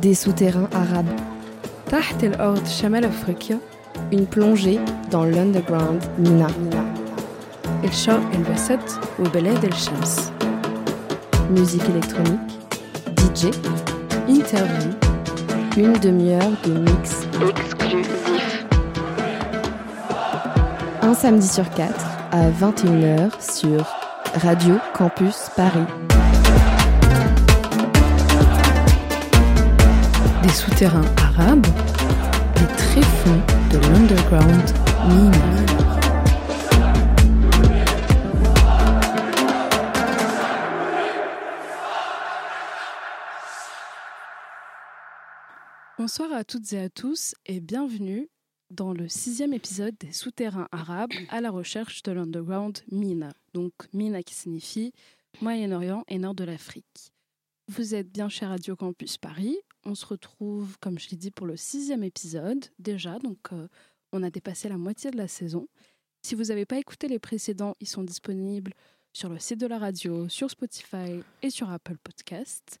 des souterrains arabes. Taht el Ord Shamal Afrika, une plongée dans l'underground Mina. El El Wasat ou Beled El Shams. Musique électronique, DJ, interview, une demi-heure de mix exclusif. Un samedi sur quatre à 21h sur Radio Campus Paris. Des souterrains arabes, des tréfonds de l'underground mine. Bonsoir à toutes et à tous et bienvenue dans le sixième épisode des souterrains arabes à la recherche de l'underground Mina. Donc Mina qui signifie Moyen-Orient et Nord de l'Afrique. Vous êtes bien chez Radio Campus Paris. On se retrouve, comme je l'ai dit, pour le sixième épisode déjà. Donc euh, on a dépassé la moitié de la saison. Si vous n'avez pas écouté les précédents, ils sont disponibles sur le site de la radio, sur Spotify et sur Apple Podcasts.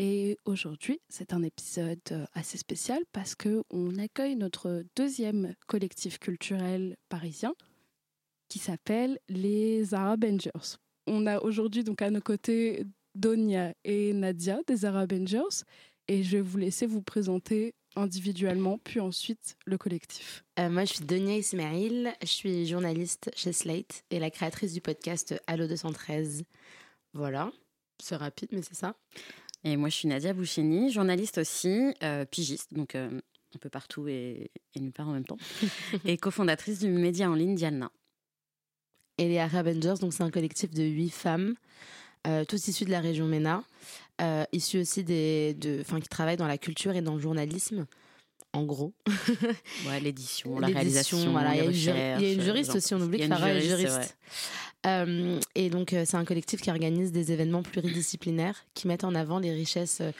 Et aujourd'hui, c'est un épisode euh, assez spécial parce que on accueille notre deuxième collectif culturel parisien qui s'appelle les Arabengers. On a aujourd'hui donc à nos côtés Donia et Nadia des Arabengers et je vais vous laisser vous présenter individuellement puis ensuite le collectif. Euh, moi, je suis Donia Ismail, je suis journaliste chez Slate et la créatrice du podcast Allo 213. Voilà, c'est rapide, mais c'est ça. Et moi, je suis Nadia Boucheni, journaliste aussi, euh, pigiste, donc euh, un peu partout et, et nulle part en même temps, et cofondatrice du média en ligne Dialna. Et les Arabengers, donc c'est un collectif de huit femmes, euh, toutes issues de la région MENA, euh, issues aussi des, de, enfin, qui travaillent dans la culture et dans le journalisme, en gros. Ouais, l'édition, la réalisation, voilà, il y a les une juri- il y a une recherches, juriste aussi, on oublie que Farah est juriste, c'est juriste. Euh, et donc, euh, c'est un collectif qui organise des événements pluridisciplinaires qui mettent en avant les richesses euh,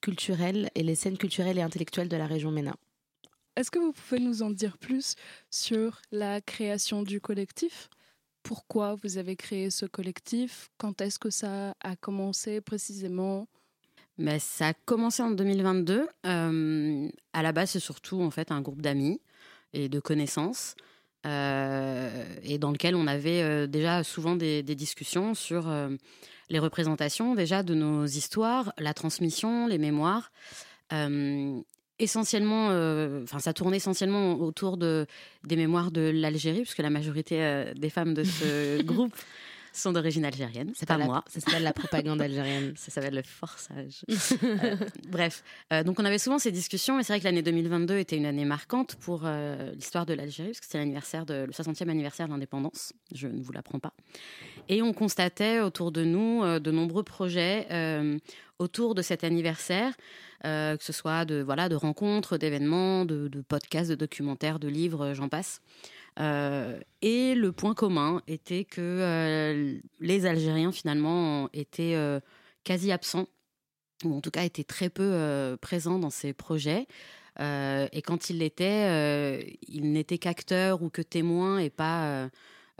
culturelles et les scènes culturelles et intellectuelles de la région MENA. Est-ce que vous pouvez nous en dire plus sur la création du collectif? Pourquoi vous avez créé ce collectif? Quand est-ce que ça a commencé précisément? Mais ça a commencé en 2022. Euh, à la base, c'est surtout en fait un groupe d'amis et de connaissances, euh, et dans lequel on avait euh, déjà souvent des, discussions sur les représentations déjà de nos histoires, la transmission, les mémoires. Essentiellement, euh, enfin, ça tournait essentiellement autour de des mémoires de l'Algérie, puisque la majorité euh, des femmes de ce groupe sont d'origine algérienne. C'est pas la, moi. Ça s'appelle la propagande algérienne. Ça s'appelle le forçage. Euh, bref, Euh, donc on avait souvent ces discussions, mais c'est vrai que l'année 2022 était une année marquante pour euh, l'histoire de l'Algérie, parce que c'est l'anniversaire de, le 60e anniversaire de l'indépendance. Je ne vous l'apprends pas. Et on constatait autour de nous de nombreux projets autour de cet anniversaire, euh, que ce soit de voilà de rencontres, d'événements, de, de podcasts, de documentaires, de livres, j'en passe. Euh, et le point commun était que euh, les Algériens finalement étaient euh, quasi absents, ou en tout cas étaient très peu présents dans ces projets. Et quand ils l'étaient, ils n'étaient qu'acteurs ou que témoins et pas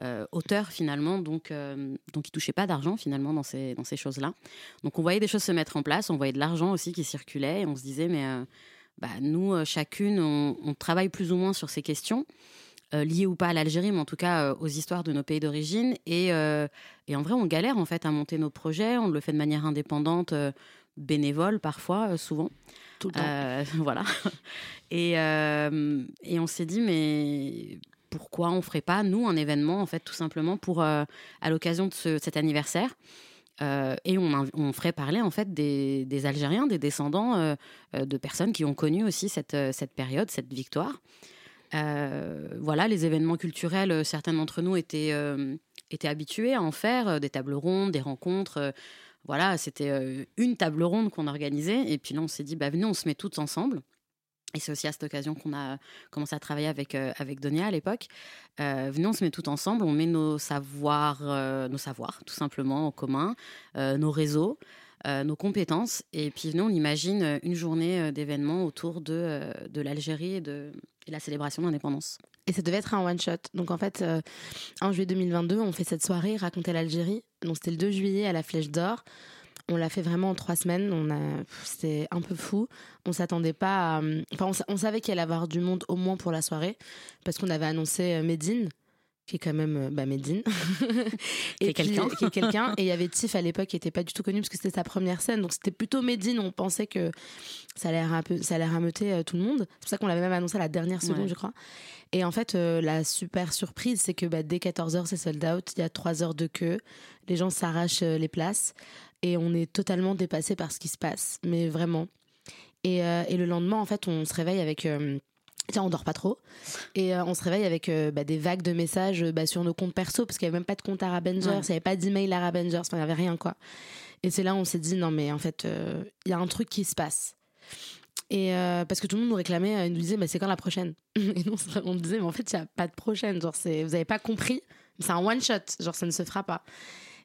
euh, auteurs finalement. Donc, euh, donc ils touchaient pas d'argent finalement dans ces, dans ces choses-là. Donc on voyait des choses se mettre en place, on voyait de l'argent aussi qui circulait et on se disait mais bah, nous chacune on travaille plus ou moins sur ces questions. Euh, liées ou pas à l'Algérie, mais en tout cas euh, aux histoires de nos pays d'origine. Et, euh, et en vrai, on galère en fait à monter nos projets. On le fait de manière indépendante, euh, bénévole parfois, souvent. Tout le temps. Voilà. Et, et on s'est dit, mais pourquoi on ferait pas, nous, un événement, en fait, tout simplement, pour, à l'occasion de ce- cet anniversaire Euh, et on, on ferait parler, en fait, des, des Algériens, des descendants euh, de personnes qui ont connu aussi cette, cette période, cette victoire. Euh, voilà, les événements culturels, euh, certains d'entre nous étaient, euh, étaient habitués à en faire, des tables rondes, des rencontres. voilà, c'était une table ronde qu'on organisait. Et puis là, on s'est dit, bah, venez, on se met toutes ensemble. Et c'est aussi à cette occasion qu'on a commencé à travailler avec, euh, avec Donia à l'époque. Euh, venez, on se met tout ensemble, on met nos savoirs, nos savoirs tout simplement en commun, nos réseaux, nos compétences. Et puis venez, on imagine une journée d'événements autour de, de l'Algérie et de et la célébration de l'indépendance. Et ça devait être un one shot. Donc en fait, euh, en juillet 2022, on fait cette soirée raconter l'Algérie. Donc c'était le 2 juillet à la Flèche d'Or. On l'a fait vraiment en trois semaines. On a, c'était un peu fou. On s'attendait pas. À, enfin, on, savait qu'il allait avoir du monde au moins pour la soirée, parce qu'on avait annoncé euh, Medine qui est quand même euh, bah, Medine. et quelqu'un. Qui est quelqu'un. Et il y avait Tiff à l'époque qui était pas du tout connu parce que c'était sa première scène. Donc c'était plutôt Medine. On pensait que ça allait, un peu, ça allait rameuter euh, tout le monde. C'est pour ça qu'on l'avait même annoncé à la dernière seconde, je crois. Et en fait, euh, la super surprise, c'est que bah, dès 14h, c'est sold out. Il y a 3 heures de queue. Les gens s'arrachent les places. Et on est totalement dépassé par ce qui se passe. Mais vraiment. Et, et le lendemain, en fait, on se réveille avec tiens, on dort pas trop. Et euh, on se réveille avec euh, bah, des vagues de messages bah, sur nos comptes perso, parce qu'il n'y avait même pas de compte Arabengers, il n'y avait pas d'email Arabengers, il n'y avait rien, quoi. Et c'est là où on s'est dit, non, mais en fait, euh, il y a un truc qui se passe. Et parce que tout le monde nous réclamait, il nous disait, mais c'est quand la prochaine? Et nous, on disait, mais en fait, il n'y a pas de prochaine. Genre, vous n'avez pas compris, c'est un one shot, genre, ça ne se fera pas.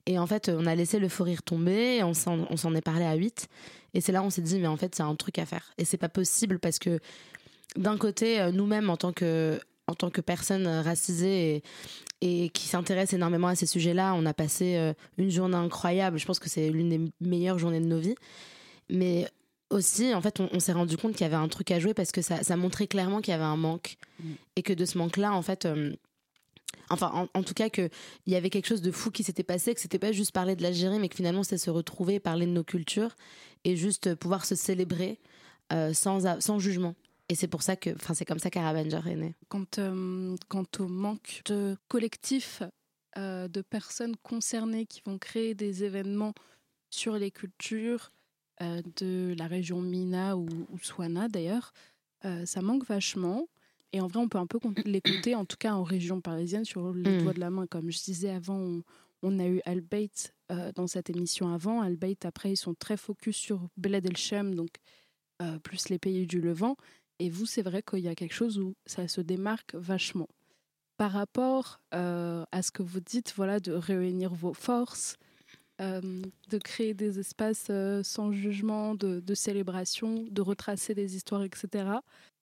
Et en fait, on a laissé le faux rire tomber, on s'en est parlé à 8. Et c'est là où on s'est dit, mais en fait, c'est un truc à faire. Et c'est pas possible parce que d'un côté, euh, nous-mêmes, en tant que en tant que personne racisée et, qui s'intéresse énormément à ces sujets-là, on a passé euh, une journée incroyable. Je pense que c'est l'une des meilleures journées de nos vies. Mais aussi, en fait, on, s'est rendu compte qu'il y avait un truc à jouer parce que ça, ça montrait clairement qu'il y avait un manque. Mm. Et que de ce manque-là, en fait, euh, enfin, en, tout cas, qu'il y avait quelque chose de fou qui s'était passé, que c'était pas juste parler de l'Algérie, mais que finalement, c'est se retrouver, parler de nos cultures et juste pouvoir se célébrer sans, sans jugement. Et c'est pour ça que, enfin, c'est comme ça qu'Arabanger est né. Quant, euh, quant au manque de collectifs, euh, de personnes concernées qui vont créer des événements sur les cultures euh, de la région Mina ou, ou Swana d'ailleurs, ça manque vachement. Et en vrai, on peut un peu l'écouter, en tout cas en région parisienne, sur les mm. doigts de la main. Comme je disais avant, on, a eu Albeit dans cette émission avant. Albeit, après, ils sont très focus sur Beled El Shem, donc plus les pays du Levant. Et vous, c'est vrai qu'il y a quelque chose où ça se démarque vachement. Par rapport euh, à ce que vous dites, voilà, de réunir vos forces, euh, de créer des espaces euh, sans jugement, de, de, célébration, de retracer des histoires, etc.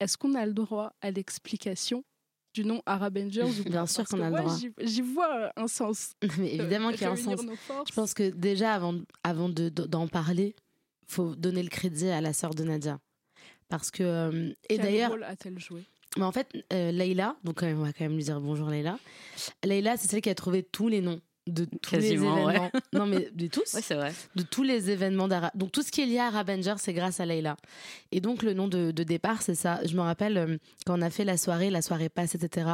Est-ce qu'on a le droit à l'explication du nom Arabengers Bien sûr qu'on a le droit. J'y vois un sens. Mais évidemment qu'il y a un sens. Je pense que déjà, avant, avant d'en de, parler, faut donner le crédit à la sœur de Nadia. Parce que. Euh, et d'ailleurs. rôle a-t-elle joué? Mais en fait, euh, Leïla, donc on va quand même lui dire bonjour Leïla. Leïla, c'est celle qui a trouvé tous les noms de tous les événements. Non, mais de tous. Oui, c'est vrai. De tous les événements d'Ara. Donc tout ce qui est lié à Arabanger, c'est grâce à Leïla. Et donc le nom de, départ, c'est ça. Je me rappelle euh, quand on a fait la soirée, la soirée passe, etc.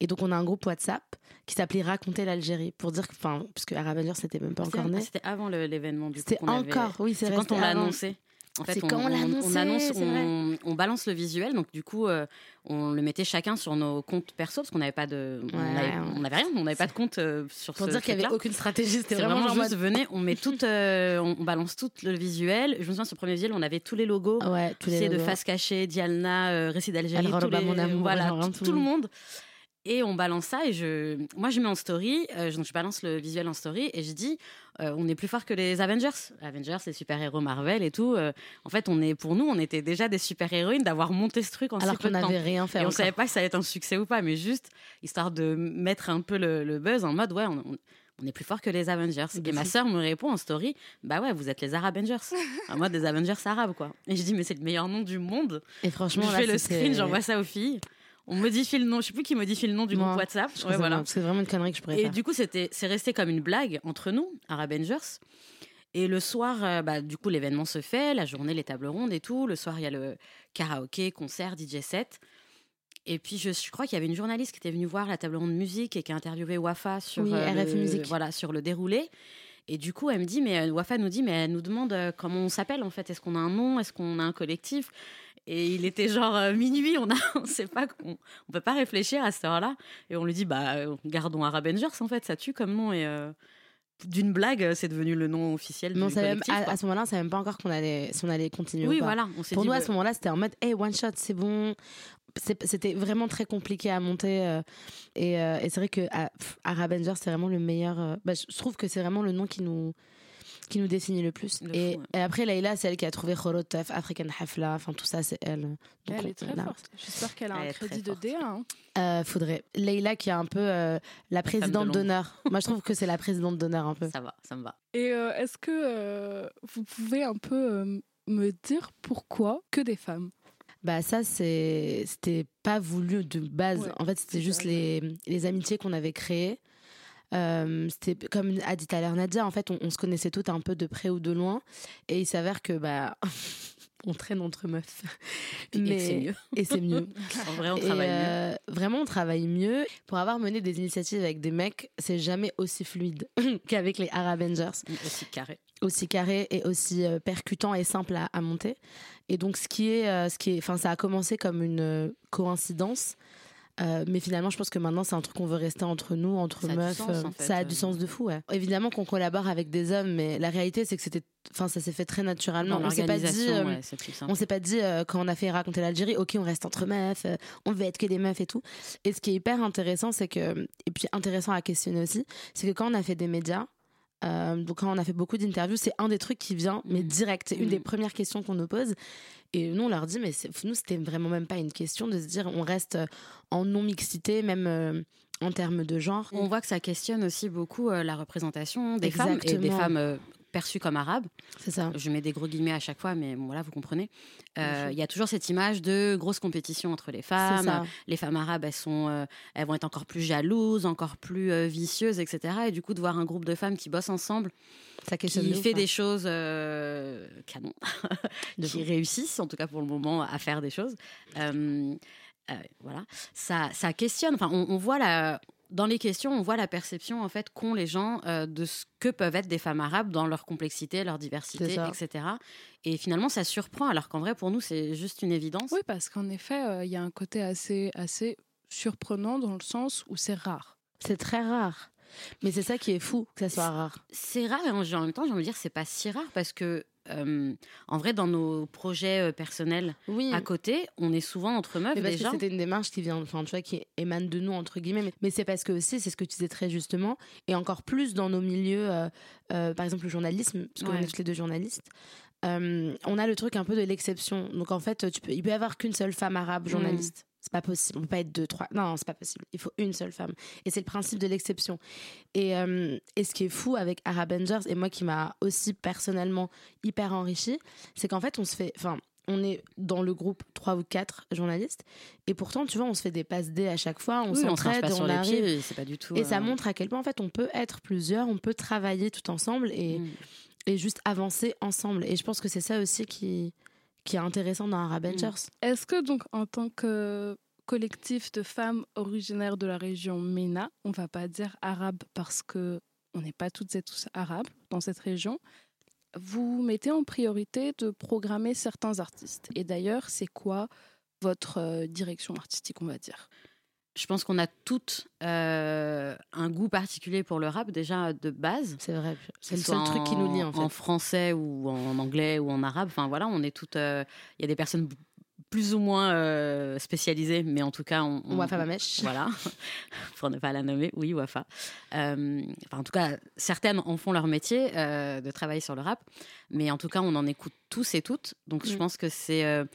Et donc on a un groupe WhatsApp qui s'appelait Raconter l'Algérie pour dire que, enfin, puisque Arabanger c'était même pas encore né. C'était avant l'événement du coup. C'était encore, oui, c'est quand on l'a annoncé. En fait, on, quand on, on, annonce, on, balance le visuel, donc du coup, euh, on le mettait chacun sur nos comptes perso parce qu'on n'avait pas de, on n'avait rien, on n'avait pas de compte euh, sur Pour ce dire qu'il n'y avait aucune stratégie, c'était vraiment, vraiment juste venez, on met tout, euh, on, balance tout le visuel. Je me souviens, ce premier visuel, on avait tous les logos, ouais, tous les de face cachée, Dialna, Récit d'Algérie, voilà, tout, tout le monde. Et on balance ça et je, moi je mets en story, euh, donc je balance le visuel en story et je dis, euh, on est plus fort que les Avengers. Avengers, les super héros Marvel et tout. Euh, en fait, on est pour nous, on était déjà des super héroïnes d'avoir monté ce truc en alors qu'on n'avait rien fait. Et on savait pas que ça allait être un succès ou pas, mais juste histoire de mettre un peu le, buzz en mode ouais, on, est plus fort que les Avengers. Et ma sœur me répond en story, bah ouais, vous êtes les Arabengers. en mode des Avengers arabes quoi. Et je dis mais c'est le meilleur nom du monde. Et franchement, je fais le screen, j'envoie ça aux filles on modifie le nom, je sais plus qui modifie le nom du groupe WhatsApp. Ouais, voilà. C'est vraiment une connerie que je préfère. Et du coup, c'était, c'est resté comme une blague entre nous, Arabengers. Et le soir, euh, bah, du coup, l'événement se fait, la journée, les tables rondes et tout. Le soir, il y a le karaoké, concert, DJ set. Et puis, je, crois qu'il y avait une journaliste qui était venue voir la table ronde musique et qui a interviewé Wafa sur, oui, euh, le, voilà, sur le déroulé. Et du coup, elle me dit, mais euh, Wafa nous dit, mais elle nous demande comment on s'appelle en fait? Est-ce qu'on a un nom? Est-ce qu'on a un collectif? Et il était genre euh, minuit, on a, sait pas, on, peut pas réfléchir à cette heure-là. Et on lui dit, bah, euh, gardons Arabengers, en fait, ça tue comme nom. Et euh, d'une blague, c'est devenu le nom officiel du collectif. à, ce moment-là, on savait même pas encore qu'on allait, si on allait continuer oui, ou pas. voilà. Pour nous, à ce moment-là, c'était en mode, hey, one shot, c'est bon. C'était vraiment très compliqué à monter. et, et c'est vrai que Arabengers, c'est vraiment le meilleur. Bah, je trouve que c'est vraiment le nom qui nous qui nous définit le plus. Et, fou, ouais. et après, Leïla, c'est elle qui a trouvé Khorotef, African Hafla, enfin tout ça, c'est elle. Donc, elle est très là, forte. J'espère qu'elle a Elle un crédit de forte. DA. hein. euh, faudrait. Leïla qui est un peu euh, la présidente d'honneur. Moi, je trouve que c'est la présidente d'honneur un peu. Ça va, ça me va. Et euh, est-ce que euh, vous pouvez un peu euh, me dire pourquoi que des femmes? Bah ça c'est c'était pas voulu de base. Ouais, en fait c'était juste les amitiés qu'on avait créées. Euh, c'était comme a dit tout à l'heure Nadia. En fait on, on se connaissait toutes un peu de près ou de loin et il s'avère que bah on traîne entre meufs. Et que c'est mieux. Et c'est mieux. En vrai, on Et, travaille mieux. euh, Vraiment, on travaille mieux. Pour avoir mené des initiatives avec des mecs, c'est jamais aussi fluide qu'avec les Arabengers Aussi carré. aussi carré et aussi euh, percutant et simple à, à monter. Et donc ce qui est, euh, ce qui est, enfin ça a commencé comme une coïncidence, euh, mais finalement je pense que maintenant c'est un truc qu'on veut rester entre nous, entre Ça a du meufs. sens, euh, en fait, ça a euh. du sens de fou. Ouais. Évidemment qu'on collabore avec des hommes, mais la réalité c'est que c'était, enfin ça s'est fait très naturellement. On s'est pas dit. euh, ouais, on s'est pas dit euh, quand on a fait raconter l'Algérie, ok, on reste entre meufs, euh, on veut être que des meufs et tout. Et ce qui est hyper intéressant, c'est que, et puis intéressant à questionner aussi, c'est que quand on a fait des médias, euh, donc quand on a fait beaucoup d'interviews, c'est un des trucs qui vient, mais Mm. direct. C'est une Mm. des premières questions qu'on nous pose. Et nous, on leur dit, mais nous, c'était vraiment même pas une question de se dire, on reste euh, en non-mixité, même euh, en termes de genre. On voit que ça questionne aussi beaucoup euh, la représentation des femmes et des femmes perçues comme arabes. C'est ça. Je mets des gros guillemets à chaque fois, mais bon, voilà, vous comprenez. Euh. Il y a toujours cette image de grosse compétition entre les femmes. Les femmes arabes, elles, sont, euh, elles vont être encore plus jalouses, encore plus euh, vicieuses, etc. Et du coup, de voir un groupe de femmes qui bossent ensemble, Ça qui ouf, fait hein. des choses euh, canon, qui réussissent, en tout cas pour le moment, à faire des choses. Voilà, ça, ça questionne. Enfin, on, on voit la, dans les questions, on voit la perception en fait qu'ont les gens euh, de ce que peuvent être des femmes arabes dans leur complexité, leur diversité, etc. Et finalement, ça surprend, alors qu'en vrai, pour nous, c'est juste une évidence. Oui, parce qu'en effet, euh, il y a un côté assez, assez surprenant dans le sens où c'est rare. C'est très rare. Mais c'est ça qui est fou, que ça soit rare. C'est rare et en en même temps, j'ai envie de dire, c'est pas si rare parce que, euh, en vrai, dans nos projets euh, personnels Oui. à côté, on est souvent entre meufs Mais parce déjà. que c'était une démarche qui vient, enfin, tu vois, qui émane de nous, entre guillemets. Mais, mais c'est parce que aussi, c'est ce que tu disais très justement, et encore plus dans nos milieux, euh, euh, par exemple le journalisme, parce qu'on Ouais. est toutes les deux journalistes, on a le truc un peu de l'exception. Donc en fait, tu peux, il peut y avoir qu'une seule femme arabe journaliste. C'est pas possible. On peut pas être deux, trois. Non, c'est pas possible. Il faut une seule femme. Et c'est le principe de l'exception. Et, euh, et ce qui est fou avec Arabengers, et moi qui m'a aussi personnellement hyper enrichi, c'est qu'en fait, on se fait. Enfin, on est dans le groupe trois ou quatre journalistes. Et pourtant, tu vois, on se fait des passes D à chaque fois. On Oui, s'entraide, on, arrive. pieds, pas du tout. Et ça euh, montre à quel point, en fait, on peut être plusieurs, on peut travailler tout ensemble et, mm. et juste avancer ensemble. Et je pense que c'est ça aussi qui, qui est intéressant dans Arabengers. Est-ce que donc en tant que collectif de femmes originaires de la région MENA, on va pas dire arabe parce que on n'est pas toutes et tous arabes dans cette région, vous mettez en priorité de programmer certains artistes? Et d'ailleurs, c'est quoi votre euh, direction artistique, on va dire? Je pense qu'on a toutes euh, un goût particulier pour le rap déjà de base. C'est vrai. C'est le seul truc qui nous lie, en fait. En français ou en anglais ou en arabe. Enfin voilà, on est toutes. euh, Il y a des personnes plus ou moins euh, spécialisées, mais en tout cas, on. on- Wafa Mamesh. Voilà, pour ne pas la nommer, oui, Wafa. Enfin, en tout cas, certaines en font leur métier de travailler sur le rap, mais en tout cas, on en écoute tous et toutes. Donc, je Mm. pense que c'est.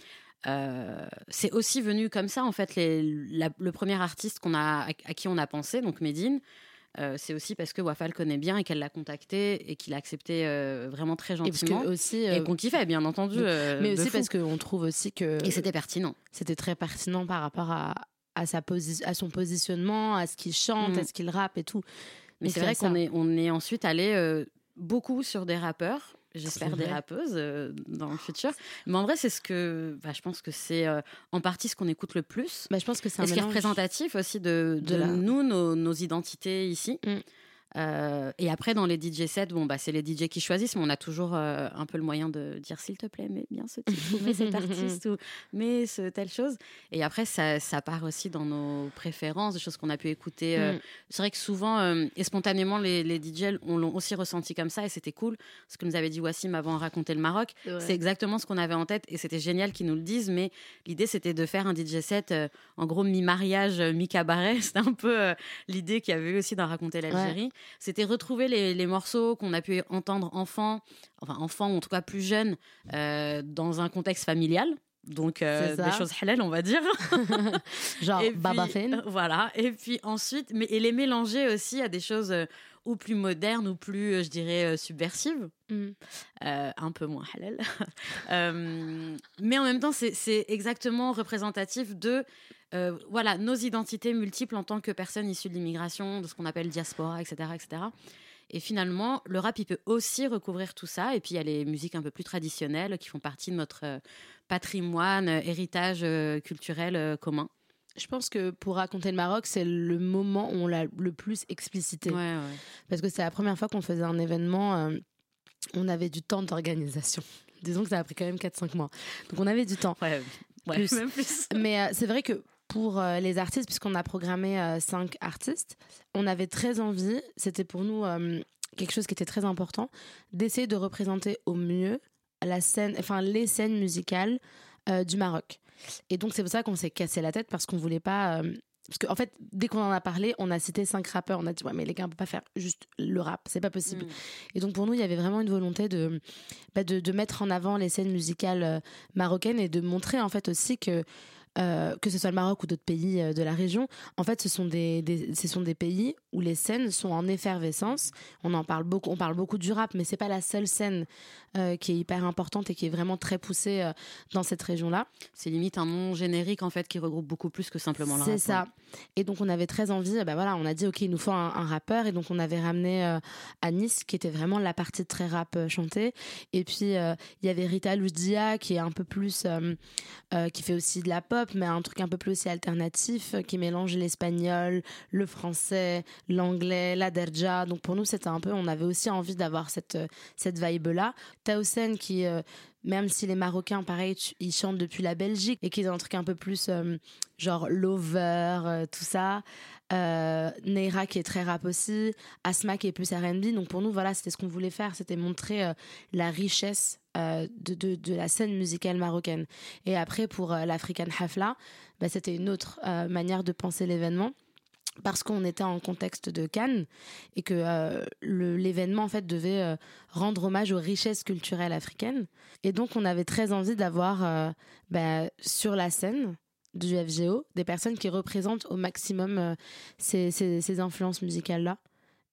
Euh, c'est aussi venu comme ça en fait les- la- le premier artiste qu'on a à, à qui on a pensé donc Medine euh, c'est aussi parce que Wafa le connaît bien et qu'elle l'a contacté et qu'il a accepté euh, vraiment très Et gentiment que aussi, et qu'on kiffait bien entendu mais aussi fou. parce qu'on trouve aussi que et c'était pertinent c'était très pertinent par rapport à, à, sa posi- à son positionnement, à ce qu'il chante, Mm. à ce qu'il rappe et tout. Mais c'est vrai qu'on est, on est ensuite allé beaucoup sur des rappeurs, j'espère des rappeuses euh, dans le futur. Mais en vrai, c'est ce que. bah, je pense que c'est euh, en partie ce qu'on écoute le plus. Bah, je pense que c'est un Et ce qui est représentatif aussi de, de de la- nous, nos, nos identités ici. Mm. Euh, et après, dans les DJ sets, bon, bah, c'est les DJ qui choisissent, mais on a toujours euh, un peu le moyen de dire s'il te plaît, mais bien ce type, ou mais cet artiste, ou mais ce, telle chose. Et après, ça, ça part aussi dans nos préférences, des choses qu'on a pu écouter. euh, Mm. c'est vrai que souvent, et spontanément, les, les DJ on l'ont aussi ressenti comme ça, et c'était cool. Ce que nous avait dit Wassim avant de raconter le Maroc, Ouais. c'est exactement ce qu'on avait en tête, et c'était génial qu'ils nous le disent. Mais l'idée, c'était de faire un DJ set, en gros, mi-mariage, mi-cabaret. C'était un peu l'idée qu'il y avait aussi dans Raconter l'Algérie. C'était retrouver les, les morceaux qu'on a pu entendre enfant, enfin enfant ou en tout cas plus jeune, euh, dans un contexte familial. Donc euh, des choses halal, on va dire. Genre Baba Fane. euh, Voilà. Et puis ensuite, mais, et les mélanger aussi à des choses euh, ou plus modernes ou plus, je dirais, subversives. Mm. Euh, un peu moins halal. Mais en même temps, c'est c'est exactement représentatif de euh, voilà, nos identités multiples en tant que personnes issues de l'immigration, de ce qu'on appelle diaspora, etc., etc. Et finalement, le rap, il peut aussi recouvrir tout ça. Et puis, il y a les musiques un peu plus traditionnelles qui font partie de notre euh, patrimoine, euh, héritage culturel commun. Je pense que pour raconter le Maroc, c'est le moment où on l'a le plus explicité. Ouais, ouais. Parce que c'est la première fois qu'on faisait un événement, euh, on avait du temps d'organisation. Disons que ça a pris quand même 4-5 mois. Donc on avait du temps. Ouais, ouais, Plus. même plus. Mais euh, c'est vrai que pour euh, les artistes, puisqu'on a programmé euh, cinq artistes, on avait très envie, c'était pour nous euh, quelque chose qui était très important, d'essayer de représenter au mieux la scène, enfin les scènes musicales euh, du Maroc. Et donc c'est pour ça qu'on s'est cassé la tête parce qu'on voulait pas. euh, parce qu'en fait, dès qu'on en a parlé, on a cité cinq rappeurs. On a dit, ouais, mais les gars, on peut pas faire juste le rap. C'est pas possible. Mm. Et donc, pour nous, il y avait vraiment une volonté de, bah, de, de mettre en avant les scènes musicales euh, marocaines et de montrer, en fait, aussi que, euh, que ce soit le Maroc ou d'autres pays euh, de la région, en fait, ce sont des, des- ce sont des pays où les scènes sont en effervescence. On en parle beaucoup, on parle beaucoup du rap, mais c'est pas la seule scène euh, qui est hyper importante et qui est vraiment très poussée dans cette région-là. C'est limite un nom générique en fait qui regroupe beaucoup plus que simplement le rap. C'est ça. Et donc on avait très envie, bah voilà, on a dit ok, il nous faut un, un rappeur et donc on avait ramené à Nice qui était vraiment la partie très rap chantée. Et puis il y avait Rita Ludia qui est un peu plus, qui fait aussi de la pop, mais un truc un peu plus aussi alternatif, euh, qui mélange l'espagnol, le français, l'anglais, la derja. Donc pour nous c'était un peu, on avait aussi envie d'avoir cette euh, cette vibe là. Taoussen qui euh, même si les Marocains, pareil, ils chantent depuis la Belgique et qui est un truc un peu plus genre Lover, tout ça. Euh, Neira qui est très rap aussi. Asma qui est plus RB. Donc pour nous, voilà, c'était ce qu'on voulait faire. C'était montrer la richesse euh, de, la scène musicale marocaine. Et après, pour euh, l'African Hafla, bah, c'était une autre euh, manière de penser l'événement. Parce qu'on était en contexte de Cannes et que euh, l'événement en fait devait rendre hommage aux richesses culturelles africaines. Et donc on avait très envie d'avoir bah, sur la scène du FGO des personnes qui représentent au maximum ces, ces- ces influences musicales là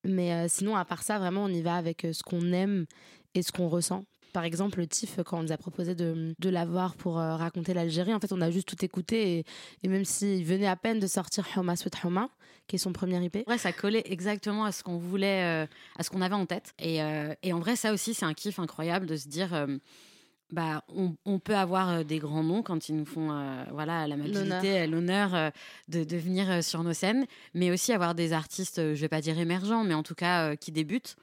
mais sinon à part ça vraiment on y va avec ce qu'on aime et ce qu'on ressent par exemple, le TIFF, quand on nous a proposé de, de l'avoir pour euh, raconter l'Algérie, en fait, on a juste tout écouté. Et, et même s'il venait à peine de sortir Homa Sweet Homa, qui est son premier IP, Ouais, ça collait exactement à ce qu'on voulait, euh, à ce qu'on avait en tête. Et, euh, et en vrai, ça aussi, c'est un kiff incroyable de se dire, bah, on, on peut avoir des grands noms quand ils nous font, euh, voilà, la mobilité, euh, l'honneur euh, de, de venir sur nos scènes, mais aussi avoir des artistes, je vais pas dire émergents, mais en tout cas euh, qui débutent.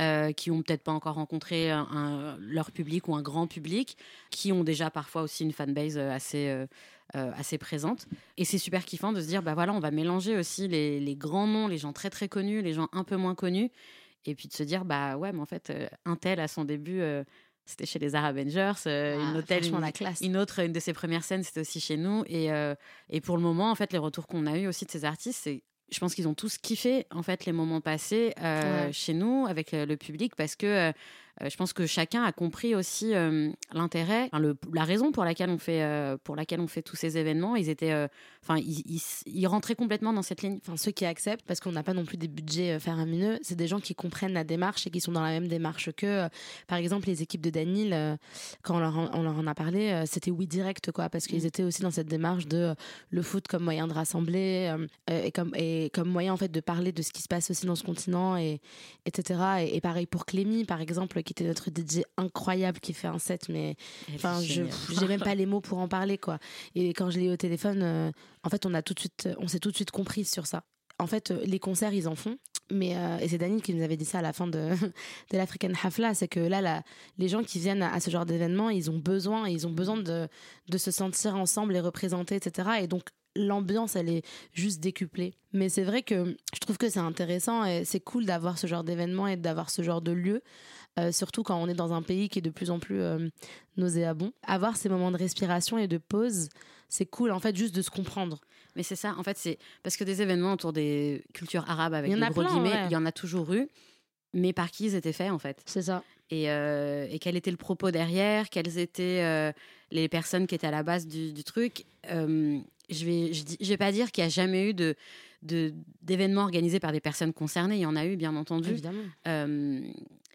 Euh, qui ont peut-être pas encore rencontré un- un- leur public ou un grand public, qui ont déjà parfois aussi une fanbase euh, assez, euh, euh, assez présente. Et c'est super kiffant de se dire, bah voilà, on va mélanger aussi les, les grands noms, les gens très très connus, les gens un peu moins connus, et puis de se dire, bah ouais, mais en fait, euh, un tel à son début, euh, c'était chez les Arab Avengers, euh, Ah, une, une, la classe. une autre, une de ses premières scènes, c'était aussi chez nous. Et, euh, et pour le moment, en fait, les retours qu'on a eu aussi de ces artistes, c'est je pense qu'ils ont tous kiffé en fait les moments passés euh, Ouais. chez nous avec le public parce que euh, je pense que chacun a compris aussi euh, l'intérêt, enfin, la raison pour laquelle on fait euh, pour laquelle on fait tous ces événements. Ils étaient, euh, enfin, ils, ils, ils rentraient complètement dans cette ligne. Enfin, ceux qui acceptent, parce qu'on n'a pas non plus des budgets euh, faramineux, c'est des gens qui comprennent la démarche et qui sont dans la même démarche que, euh, par exemple, les équipes de Danil, euh, quand on leur, en- on leur en a parlé, euh, c'était oui direct, quoi, parce qu'ils Mm. étaient aussi dans cette démarche de euh, le foot comme moyen de rassembler euh, euh, et, comme, et comme moyen, en fait, de parler de ce qui se passe aussi dans ce continent, et, etc. Et, et pareil pour Clémy, par exemple, qui était notre DJ incroyable, qui fait un set, mais Enfin, je j'ai même pas les mots pour en parler quoi. Et quand je l'ai eu au téléphone, euh, en fait, on a tout de suite, on s'est tout de suite compris sur ça. En fait, euh, les concerts, ils en font. Mais euh, et c'est Daniel qui nous avait dit ça à la fin de, de l'African Hafla, c'est que là, la- les gens qui viennent à, à ce genre d'événement, ils ont besoin, ils ont besoin de, de se sentir ensemble et représentés, etc. Et donc l'ambiance, elle est juste décuplée. Mais c'est vrai que je trouve que c'est intéressant et c'est cool d'avoir ce genre d'événement et d'avoir ce genre de lieu, euh, surtout quand on est dans un pays qui est de plus en plus euh, nauséabond. Avoir ces moments de respiration et de pause, c'est cool en fait juste de se comprendre. Mais c'est ça, en fait, c'est parce que des événements autour des cultures arabes avec Il y en des a gros plein, guillemets, ouais. il y en a toujours eu. Mais par qui ils étaient faits, en fait? C'est ça. et, euh, et quel était le propos derrière, quelles étaient les personnes qui étaient à la base du, du truc? Je vais, je, dis- je vais pas dire qu'il y a jamais eu de de- d'événements organisés par des personnes concernées. Il y en a eu, bien entendu. Évidemment. Euh,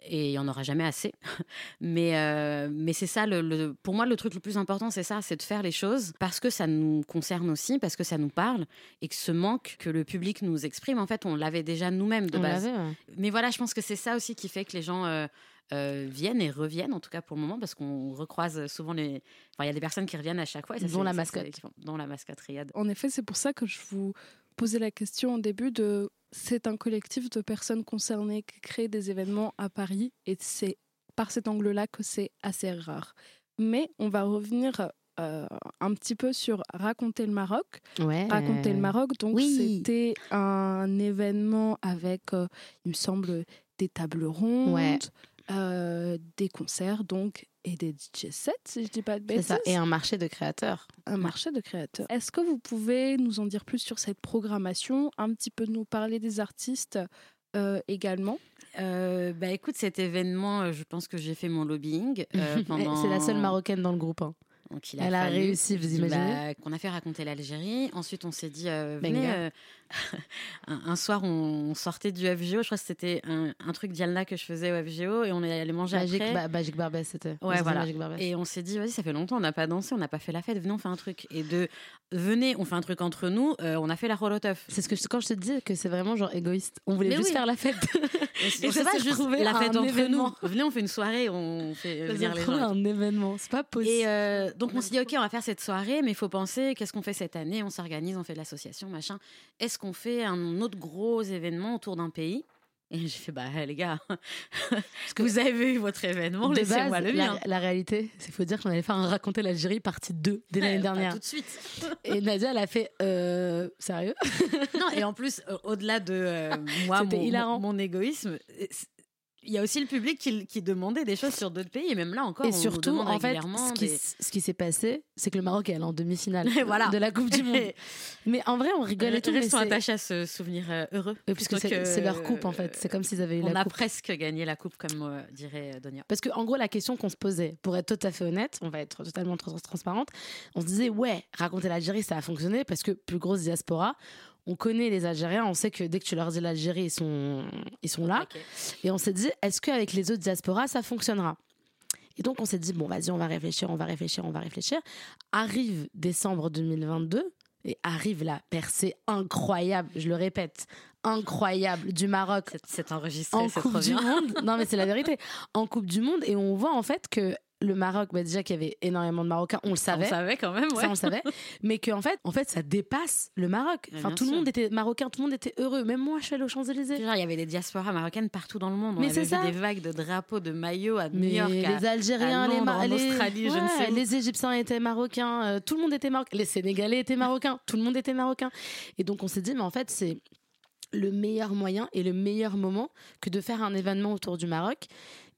et il y en aura jamais assez. mais euh, mais c'est ça, le, le- pour moi, le truc le plus important, c'est ça, c'est de faire les choses parce que ça nous concerne aussi, parce que ça nous parle, et que ce manque que le public nous exprime, en fait, on l'avait déjà nous-mêmes de On base. ouais. Mais voilà, je pense que c'est ça aussi qui fait que les gens euh, euh, viennent et reviennent, en tout cas pour le moment, parce qu'on recroise souvent les. Enfin, il y a des personnes qui reviennent à chaque fois. et ça, Dont la ça, mascotte. Dont la mascotte Riyad. En effet, c'est pour ça que je vous posais la question au début de c'est un collectif de personnes concernées qui crée des événements à Paris et c'est par cet angle-là que c'est assez rare. Mais on va revenir euh, un petit peu sur raconter le Maroc. Ouais. Raconter le Maroc, donc oui. c'était un événement avec, euh, il me semble, des tables rondes, Ouais. Euh, des concerts donc et des DJ sets, si je dis pas de C'est bêtises ça. Et un marché de créateurs. un marché de créateurs. Est-ce que vous pouvez nous en dire plus sur cette programmation, un petit peu nous parler des artistes euh, également? Euh, bah écoute, cet événement, euh, je pense que j'ai fait mon lobbying. euh, pendant... C'est la seule marocaine dans le groupe. hein. Donc, il Elle a réussi, vous imaginez bah, Qu'on a fait raconter l'Algérie. Ensuite, on s'est dit, euh, venez, euh, un, un soir, on sortait du FGO. Je crois que c'était un, un truc Dialna que je faisais au FGO et on est allé manger Magic, après. Ba- Magic Barbès, c'était. Ouais, voilà. Et on s'est dit, vas-y, ça fait longtemps, on n'a pas dansé, on n'a pas fait la fête, venez, on fait un truc. Et de, venez, on fait un truc entre nous, euh, on a fait la Roloteuf. C'est ce que je- quand je te dis que c'est vraiment genre égoïste. On voulait Mais juste oui. faire la fête. Et on c'est pas s'est juste la fête entre événement. nous. Venez, on fait une soirée, on fait venir les gens. un événement. C'est pas possible. Et euh, donc on s'est dit ok on va faire cette soirée mais il faut penser qu'est-ce qu'on fait cette année? On s'organise on fait de l'association machin. Est-ce qu'on fait un autre gros événement autour d'un pays? Et j'ai fait bah les gars que vous avez eu votre événement laissez-moi le mien. la réalité, c'est faut dire qu'on allait faire un raconter l'Algérie partie 2 dès l'année dernière. tout de suite. Et Nadia, elle a fait euh, sérieux? Non et en plus euh, au-delà de euh, moi mon, hilarant. mon, mon égoïsme euh, il y a aussi le public qui, qui demandait des choses sur d'autres pays et même là encore Et on surtout, demande en fait, ce qui, des- s- ce qui s'est passé, c'est que le Maroc est allé en demi-finale Voilà. de la Coupe du Monde. mais en vrai, on rigole et tout. Restons c'est- attachés à ce souvenir euh, heureux Oui, c'est que- c'est leur coupe en fait. C'est comme s'ils avaient eu on la a coupe. presque gagné la coupe comme euh, dirait euh, Donia Parce que en gros, la question qu'on se posait, pour être tout à fait honnête, on va être totalement trans- transparente, on se disait ouais, raconter l'Algérie, ça a fonctionné parce que plus grosse diaspora. On connaît les Algériens, on sait que dès que tu leur dis l'Algérie, ils sont, ils sont là. Et on s'est dit, est-ce qu'avec les autres diasporas, ça fonctionnera? Et donc, on s'est dit, bon, vas-y, on va réfléchir, on va réfléchir, on va réfléchir. Arrive décembre 2022, et arrive la percée incroyable, je le répète, incroyable du Maroc C'est- enregistré, en c'est Coupe trop du bien. Monde. Non, mais c'est la vérité. En Coupe du Monde, et on voit en fait que le Maroc, bah, déjà qu'il y avait énormément de Marocains, on le On savait. savait quand même, ouais. Ça, on le savait. Mais qu'en fait, en fait, ça dépasse le Maroc. Enfin, tout le monde était marocain, tout le monde était heureux. Même moi, je suis allée aux Champs-Élysées. Genre, il y avait des diasporas marocaines partout dans le monde. On Mais avait c'est ça. des vagues de drapeaux, de maillots à New Mais York. à- les Algériens, à les, Londres, Mar- en les- Australie, je ne sais où. les Égyptiens étaient marocains, euh, tout le monde était marocain, les Sénégalais étaient marocains, tout le monde était marocain. Et donc on s'est dit, mais en fait c'est le meilleur moyen et le meilleur moment que de faire un événement autour du Maroc.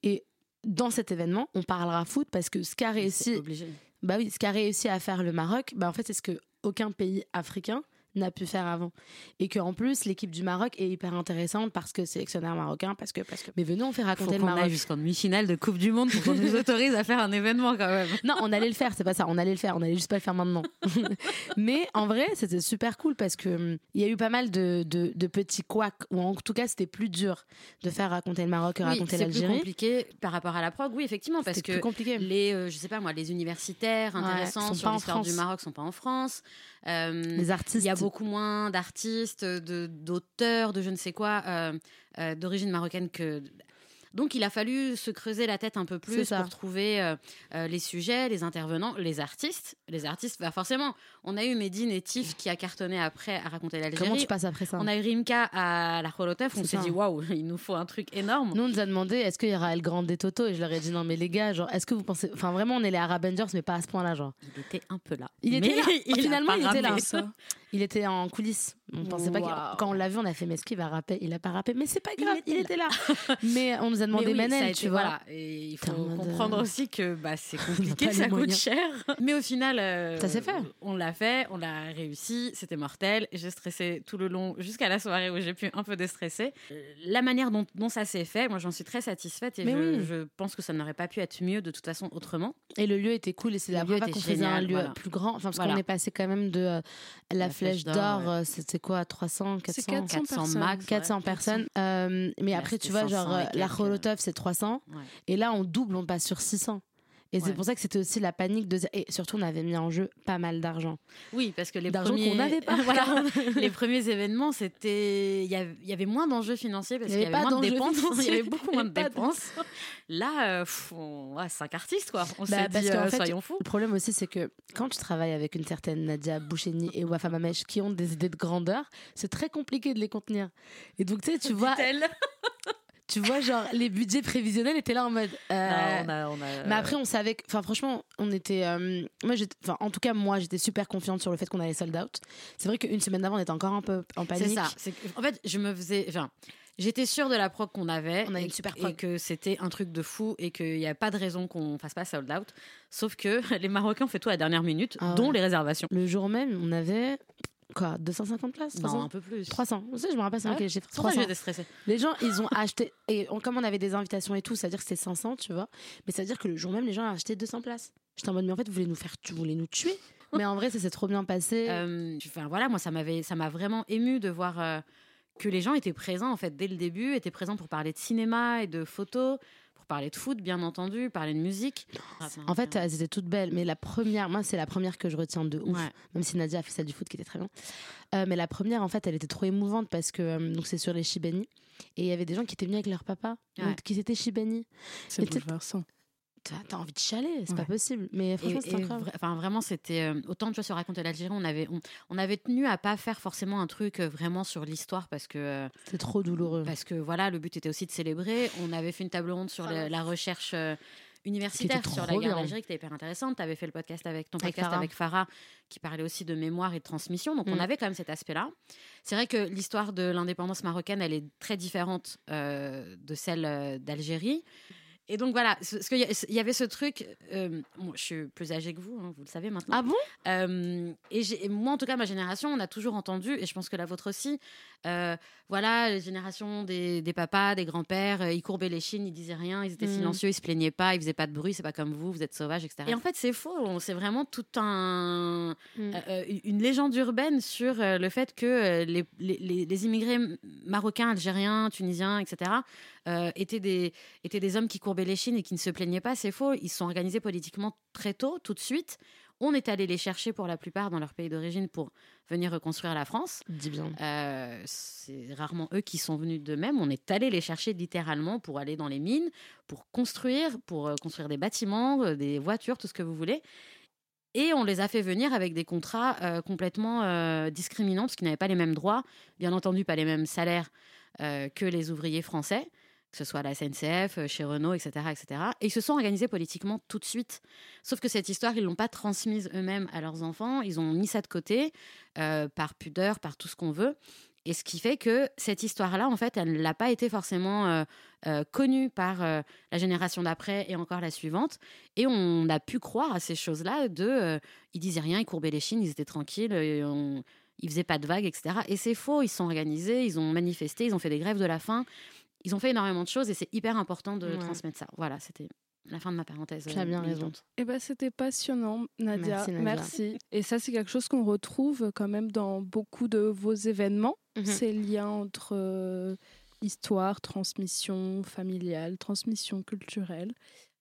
Et dans cet événement, on parlera foot parce que ce qu'a réussi, obligé. bah oui, ce qu'a réussi à faire le Maroc, bah en fait c'est ce que aucun pays africain n'a pu faire avant. Et qu'en plus, l'équipe du Maroc est hyper intéressante parce que sélectionnaire marocain, parce que, parce que. Mais venez, on fait Faut raconter le Maroc. jusqu'en demi-finale de Coupe du Monde pour qu'on nous autorise à faire un événement quand même. Non, on allait le faire, c'est pas ça. On allait le faire, on allait juste pas le faire maintenant. Mais en vrai, c'était super cool parce que hum, il y a eu pas mal de, de, de petits couacs, ou en tout cas, c'était plus dur de faire raconter le Maroc que Oui, raconter c'est plus l'Algérie. compliqué par rapport à la prog, oui, effectivement, parce que compliqué. les, euh, je sais pas moi, les universitaires Ouais, intéressants sont sur en l'histoire du. Maroc sont pas en France. Euh, Les artistes. Il y a beaucoup moins d'artistes, de- d'auteurs, de je ne sais quoi, euh, euh, d'origine marocaine que. Donc il a fallu se creuser la tête un peu plus pour trouver euh, les sujets, les intervenants, les artistes. Les artistes, bah forcément, on a eu Medine et Tif qui a cartonné après à raconter Comment l'Algérie. tu passes après ça On a eu Rimka à la Holotef, on s'est dit waouh, il nous faut un truc énorme. Nous, on nous a demandé est-ce qu'il y aura El Grande des Toto? Et je leur ai dit non, mais les gars, genre, est-ce que vous pensez. Enfin, vraiment, on est les Arab Avengers, mais pas à ce point-là, genre. Il était un peu là. Il était là. il Finalement, il était là. ça. Il était en coulisses. On pensait pas qu'il- Waouh. quand on l'a vu, on a fait mais est-ce qu'il va rapper? Il a pas rappé, mais c'est pas grave, il était était là. mais on nous a demandé Mais oui, Manel, été- tu vois. voilà. Et il faut mode, comprendre euh, aussi que bah, c'est compliqué, ça coûte moyens. cher. Mais au final, euh, Ça s'est fait. On l'a fait, on l'a réussi, c'était mortel. J'ai stressé tout le long jusqu'à la soirée où j'ai pu un peu déstresser. Euh, La manière dont, dont ça s'est fait, moi j'en suis très satisfaite et je, oui. je pense que ça n'aurait pas pu être mieux de toute façon autrement. Et le lieu était cool et c'est la première fois qu'on faisait un lieu voilà. plus grand. Enfin, parce Voilà. qu'on est passé quand même de euh, la, La flèche Flèche d'Or, euh, c'était quoi, à 300, 400 C'est 400, 400 personnes. max. 400 Ouais, personnes. Euh, mais Là, après, tu vois, 500 genre, euh, la quelques. Rolotov, c'est 300. Ouais. Et là, on double, on passe sur 600. Et c'est pour ça que c'était aussi la panique de Et surtout, on avait mis en jeu pas mal d'argent. Oui, parce que les premiers... qu'on n'avait pas. Voilà. les premiers événements, c'était. Il y avait- moins d'enjeux financiers parce y qu'il y avait moins de dépenses. Il y avait beaucoup moins de dépenses. Là, euh, pff, on... cinq artistes, quoi. On Bah, s'est dit, euh, fait, soyons fous. Le problème aussi, c'est que quand tu travailles avec une certaine Nadia Boucheni et Wafa Mamesh qui ont des idées de grandeur, c'est très compliqué de les contenir. Et donc, tu sais, tu vois. Tu vois, genre, les budgets prévisionnels étaient là en mode. euh, Non, on a, on a- Mais après, on savait que, enfin, franchement, on était, euh, moi, enfin, en tout cas, moi, j'étais super confiante sur le fait qu'on allait sold out. C'est vrai qu'une semaine d'avant, on était encore un peu en panique. C'est ça. En fait, je me faisais. Enfin, j'étais sûre de la prog qu'on avait. On avait et, une super et prog. que c'était un truc de fou et qu'il n'y a pas de raison qu'on fasse pas sold out. Sauf que les Marocains ont fait tout à la dernière minute, Ah dont les réservations. Le jour même, on avait quoi, 250 places, 300 Non, un peu plus. 300. Vous savez, je me rappelle, c'est Ah ça que 300. j'étais stressée. Les gens, ils ont acheté et on- comme on avait des invitations et tout, ça veut dire que c'était 500, tu vois. Mais ça veut dire que le jour même, les gens ont acheté 200 places. J'étais en mode, mais en fait, vous voulez nous faire, tu voulez nous tuer? Mais en vrai, ça s'est trop bien passé. Euh, enfin voilà, moi ça m'avait, ça m'a vraiment ému de voir euh, que les gens étaient présents en fait dès le début, étaient présents pour parler de cinéma et de photos, pour parler de foot bien entendu, parler de musique. en fait, elles étaient toutes belles, mais la première, moi, c'est la première que je retiens de ouf. Ouais. Même si Nadia a fait celle du foot qui était très bien. Euh, mais la première, en fait, elle était trop émouvante parce que euh, donc c'est sur les Shibani et il y avait des gens qui étaient venus avec leur papa, donc, Ouais. qui étaient Shibani. C'est bouleversant. T'as envie de chialer, c'est Ouais. pas possible. Mais franchement, c'est incroyable. enfin vraiment c'était euh, autant de choses sur raconter l'Algérie, on avait on, on avait tenu à pas faire forcément un truc euh, vraiment sur l'histoire parce que euh, C'est trop douloureux. parce que voilà le but était aussi de célébrer. On avait fait une table ronde sur la, la recherche universitaire sur la guerre d'Algérie qui était hyper intéressante. Tu avais fait le podcast avec ton Avec podcast Farah. avec Farah qui parlait aussi de mémoire et de transmission. Donc on Mm. avait quand même cet aspect-là. C'est vrai que l'histoire de l'indépendance marocaine, elle est très différente euh, de celle d'Algérie. Et donc voilà, ce- parce qu'il y, avait ce truc. euh, bon, je suis plus âgée que vous, hein, vous le savez maintenant. Ah bon? Euh, et, moi, en tout cas, ma génération, on a toujours entendu, et je pense que la vôtre aussi, euh, voilà, la génération des, des papas, des grands-pères, euh, ils courbaient les chines, ils disaient rien, ils étaient Mhm. silencieux, ils se plaignaient pas, ils faisaient pas de bruit, c'est pas comme vous, vous êtes sauvages, etc. Et en fait, c'est faux, c'est vraiment tout un, Mm. euh, une légende urbaine sur le fait que les, les- les- les immigrés marocains, algériens, tunisiens, etc., étaient, des, étaient des hommes qui courbaient les chines et qui ne se plaignaient pas. C'est faux. Ils se sont organisés politiquement très tôt, tout de suite. On est allé les chercher pour la plupart dans leur pays d'origine pour venir reconstruire la France. Dis bien. Euh, c'est rarement eux qui sont venus d'eux-mêmes. On est allé les chercher littéralement pour aller dans les mines, pour construire, pour euh, construire des bâtiments, euh, des voitures, tout ce que vous voulez. Et on les a fait venir avec des contrats euh, complètement euh, discriminants, parce qu'ils n'avaient pas les mêmes droits, bien entendu pas les mêmes salaires euh, que les ouvriers français, que ce soit à la SNCF, euh, chez Renault, etc., etc. Et ils se sont organisés politiquement tout de suite. Sauf que cette histoire, ils l'ont pas transmise eux-mêmes à leurs enfants. Ils ont mis ça de côté euh, par pudeur, par tout ce qu'on veut. Et ce qui fait que cette histoire-là, en fait, elle n'a pas été forcément euh, connue par la génération d'après et encore la suivante. Et on a pu croire à ces choses-là de... ils disaient rien, ils courbaient les chines, ils étaient tranquilles, on- ils faisaient pas de vagues, etc. Et c'est faux, ils sont organisés, ils ont manifesté, ils ont fait des grèves de la faim. Ils ont fait énormément de choses et c'est hyper important de Ouais. transmettre ça. Voilà, c'était la fin de ma parenthèse. Tu as euh, bien raison. militante. Eh ben, c'était passionnant, Nadia. Merci, Nadia. Merci. Et ça, c'est quelque chose qu'on retrouve quand même dans beaucoup de vos événements. Mhm. Ces liens entre euh, histoire, transmission familiale, transmission culturelle.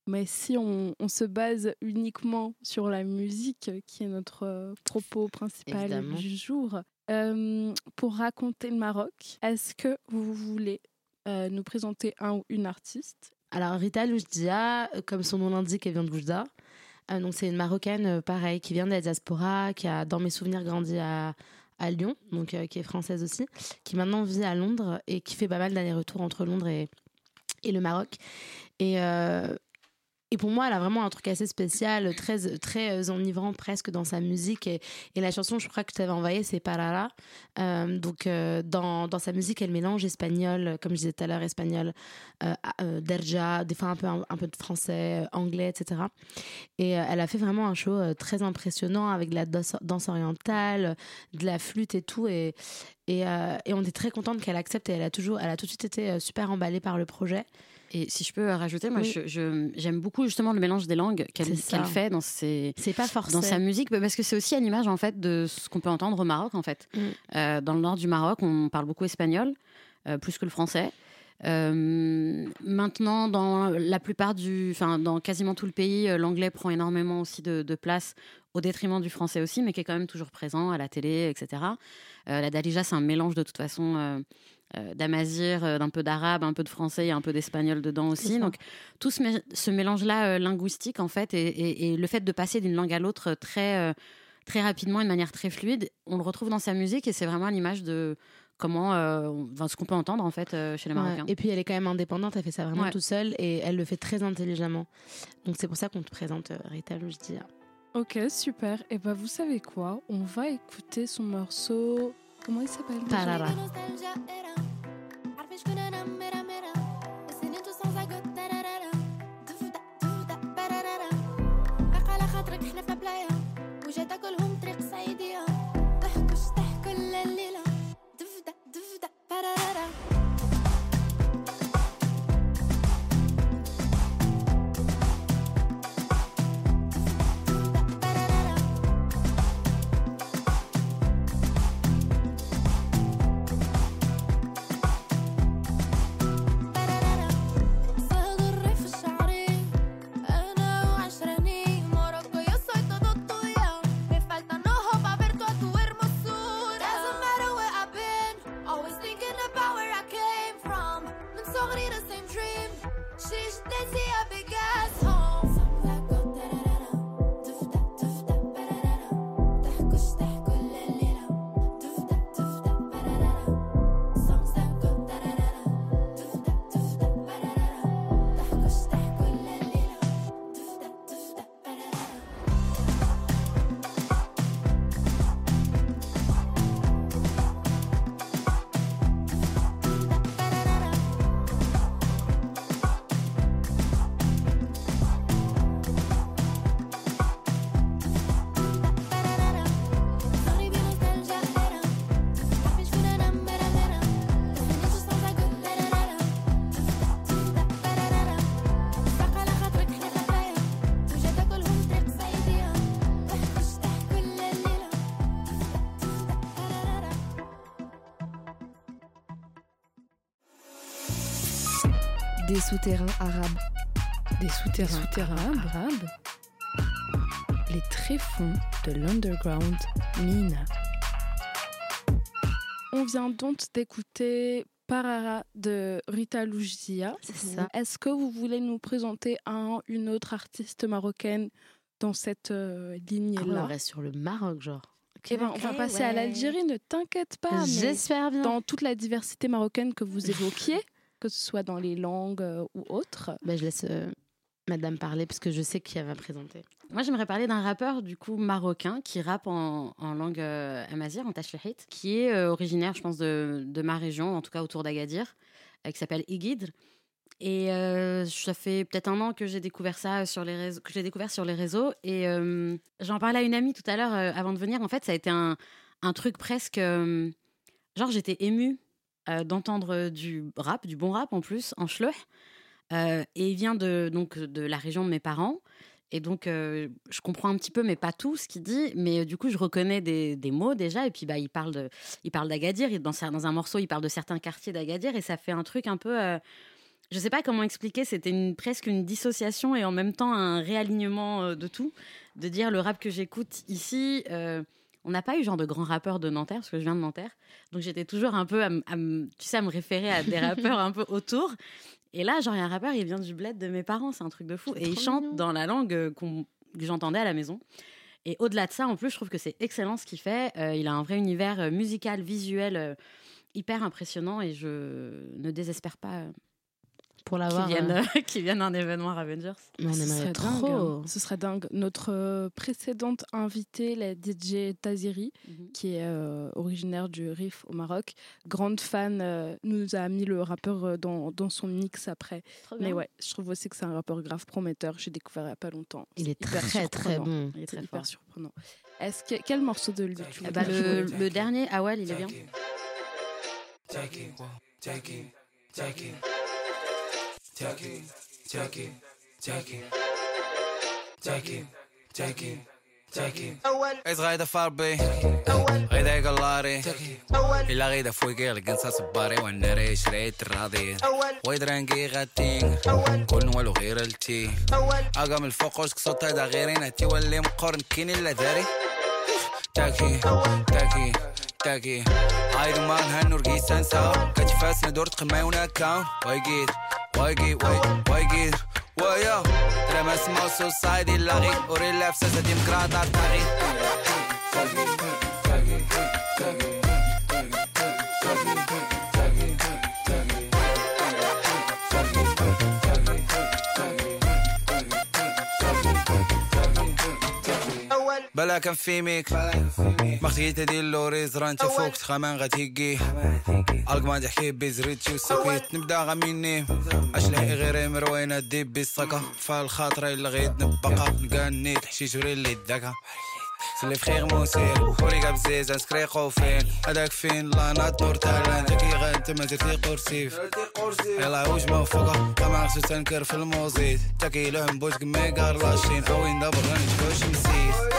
Mais si on, on se base uniquement sur la musique, qui est notre euh, propos principal Évidemment. du jour, euh, pour raconter le Maroc, est-ce que vous voulez euh, nous présenter un ou une artiste Alors Rita Loujdia, euh, comme son nom l'indique, elle vient de Loujda. Euh, donc c'est une Marocaine, pareil, qui vient de la diaspora, qui a, dans mes souvenirs, grandi à, à Lyon, donc qui est française aussi, qui maintenant vit à Londres et qui fait pas mal d'allers-retours entre Londres et, et le Maroc. Et et pour moi, elle a vraiment un truc assez spécial, très, très enivrant presque dans sa musique. Et, la chanson, je crois que je t'avais envoyée, c'est Parara. Euh, donc, euh, dans, dans, sa musique, elle mélange espagnol, comme je disais tout à l'heure, espagnol, euh, euh derja, des fois un peu, un, peu de français, anglais, etc. Et elle a fait vraiment un show très impressionnant avec de la danse, orientale, de la flûte et tout. Et, et, et on est très contente qu'elle accepte et elle a, toujours, elle a tout de suite été super emballée par le projet. Et si je peux rajouter, moi, j'aime beaucoup justement le mélange des langues qu'elle fait dans ses, pas dans sa musique, parce que c'est aussi à l'image en fait de ce qu'on peut entendre au Maroc en fait. Mm. Euh, dans le nord du Maroc, on parle beaucoup espagnol, euh, plus que le français. Euh, maintenant, dans la plupart du, enfin, dans quasiment tout le pays, l'anglais prend énormément aussi de, de, place au détriment du français aussi, mais qui est quand même toujours présent à la télé, etc. la Dalija, c'est un mélange de toute façon euh, d'amazir, euh, d'un peu d'arabe, un peu de français et un peu d'espagnol dedans aussi. Donc tout ce, mélange-là euh, linguistique en fait et, le fait de passer d'une langue à l'autre très très rapidement, de manière très fluide, on le retrouve dans sa musique et c'est vraiment l'image de comment, ce qu'on peut entendre en fait chez les Marocains. Et puis elle est quand même indépendante, elle fait ça vraiment tout seule et elle le fait très intelligemment. Donc c'est pour ça qu'on te présente Rita Lujdia. Ok, super. Et bah vous savez quoi? On va écouter son morceau. Comment il s'appelle Parara. Des souterrains arabes. Des souterrains, arabes. Les tréfonds de l'underground mine. On vient donc d'écouter Parara de Rita Loujia. C'est ça. Est-ce que vous voulez nous présenter un, une autre artiste marocaine dans cette euh, ligne-là On reste sur le Maroc, genre. Eh ben, on va passer à l'Algérie, ne t'inquiète pas. J'espère bien. Dans toute la diversité marocaine que vous évoquiez, que ce soit dans les langues euh, ou autres. Bah, je laisse euh, madame parler parce que je sais qui elle va présenter. Moi, j'aimerais parler d'un rappeur du coup marocain qui rappe en, langue euh, amazir, en tachlahit, qui est originaire, je pense, de, de, ma région, en tout cas autour d'Agadir, qui s'appelle Igid. Et ça fait peut-être un an que j'ai découvert ça sur les réseaux, que j'ai découvert sur les réseaux. Et j'en parlais à une amie tout à l'heure avant de venir. En fait, ça a été un, un truc presque, genre j'étais émue euh, d'entendre du rap, du bon rap en plus, en schleuch. Euh, et il vient de, donc, de la région de mes parents. Et donc, euh, je comprends un petit peu, mais pas tout ce qu'il dit. Mais du coup, je reconnais des, des, mots déjà. Et puis, bah, il parle il d'Agadir. Dans, dans un morceau, il parle de certains quartiers d'Agadir. Et ça fait un truc un peu. je sais pas comment expliquer. C'était presque une dissociation et en même temps un réalignement de tout. De dire le rap que j'écoute ici on n'a pas eu genre de grands rappeurs de Nanterre, parce que je viens de Nanterre. Donc j'étais toujours un peu, à, tu sais, à me référer à des rappeurs un peu autour. Et là, genre, il y a un rappeur, il vient du bled de mes parents, c'est un truc de fou. Et il chante dans la langue euh, que j'entendais à la maison. Et au-delà de ça, en plus, je trouve que c'est excellent ce qu'il fait. Euh, il a un vrai univers euh, musical, visuel hyper impressionnant et je ne désespère pas pour qui l'avoir. viennent, euh, euh, qui viennent à un événement Avengers. mais on Ce aimerait serait trop. dingue, hein. Ce serait dingue. Notre euh, précédente invitée, la DJ Taziri, qui est euh, originaire du Rif au Maroc, grande fan, euh, nous a mis le rappeur euh, dans, dans son mix après. Mais ouais, je trouve aussi que c'est un rappeur grave prometteur. J'ai découvert il n'y a pas longtemps. Il est hyper très très bon. Il est très hyper fort. surprenant. Est-ce que quel morceau de lui tu Eh bah, le, le dernier, Awal, il est bien. تاكي تاكي تاكي تاكي تاكي تاكي اول غايده فاربي اول غايده قلاري اول الا غايده فويقي لقنصه صباري والناري شريت الراضي اول ويدرانقي غاتين اول كل والو غير التي اول اقام الفوق وش قصوت هذا غيري واللي مقرن كيني لا داري تاكي تاكي تاكي ايرون مان هنور رقيسان ساو كتفاس ندور تقماي وناكاون ويقيت work it, work, work it, work yo. Trebuie să mă susai din lari, ori lefse să din grada tari. Work it, work it, work it, work it, work it, work it. بلا كان في ميك. ما خديت ديال اللوري زرا انت فوق تخامان غتيقي. الق ما تحكي بزريتشي وسكيت نبدا غميني. اش لهي غير مروينة ديب بالسكا فالخاطر إلا غيت نبقى. نلقى النيت حشيش وري اللي داكا سلي فخير موسير وريقا بزيز نسكريقو فين هذاك فين؟ لا نات نور تالان. تاكي غا انت ما درتي قرسيف يلا وش ما فوقا كما خصو تنكر في الموزيد تاكي لهم بوش كمي قار لاشين. أوين دابر غنشكوش نسيت.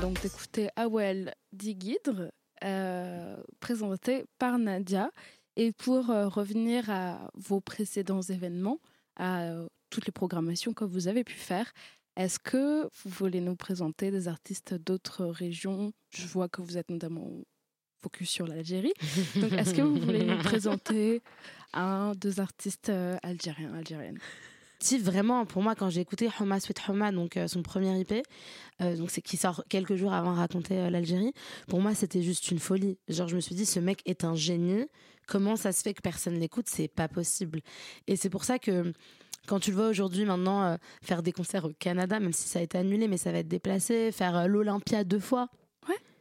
Donc d'écouter Awel Digidre, euh, présenté par Nadia. Et pour euh, revenir à vos précédents événements, à euh, toutes les programmations que vous avez pu faire, est-ce que vous voulez nous présenter des artistes d'autres régions? Je vois que vous êtes notamment focus sur l'Algérie. Donc, est-ce que vous voulez nous présenter un, deux artistes euh, algériens, algériennes? Vraiment, pour moi, quand j'ai écouté Homa Sweet Homa, donc euh, son premier IP, euh, donc c'est qui sort quelques jours avant de raconter euh, l'Algérie, pour moi c'était juste une folie. Genre je me suis dit ce mec est un génie. Comment ça se fait que personne l'écoute? C'est pas possible. Et c'est pour ça que quand tu le vois aujourd'hui maintenant faire des concerts au Canada, même si ça a été annulé, mais ça va être déplacé, faire l'Olympia deux fois.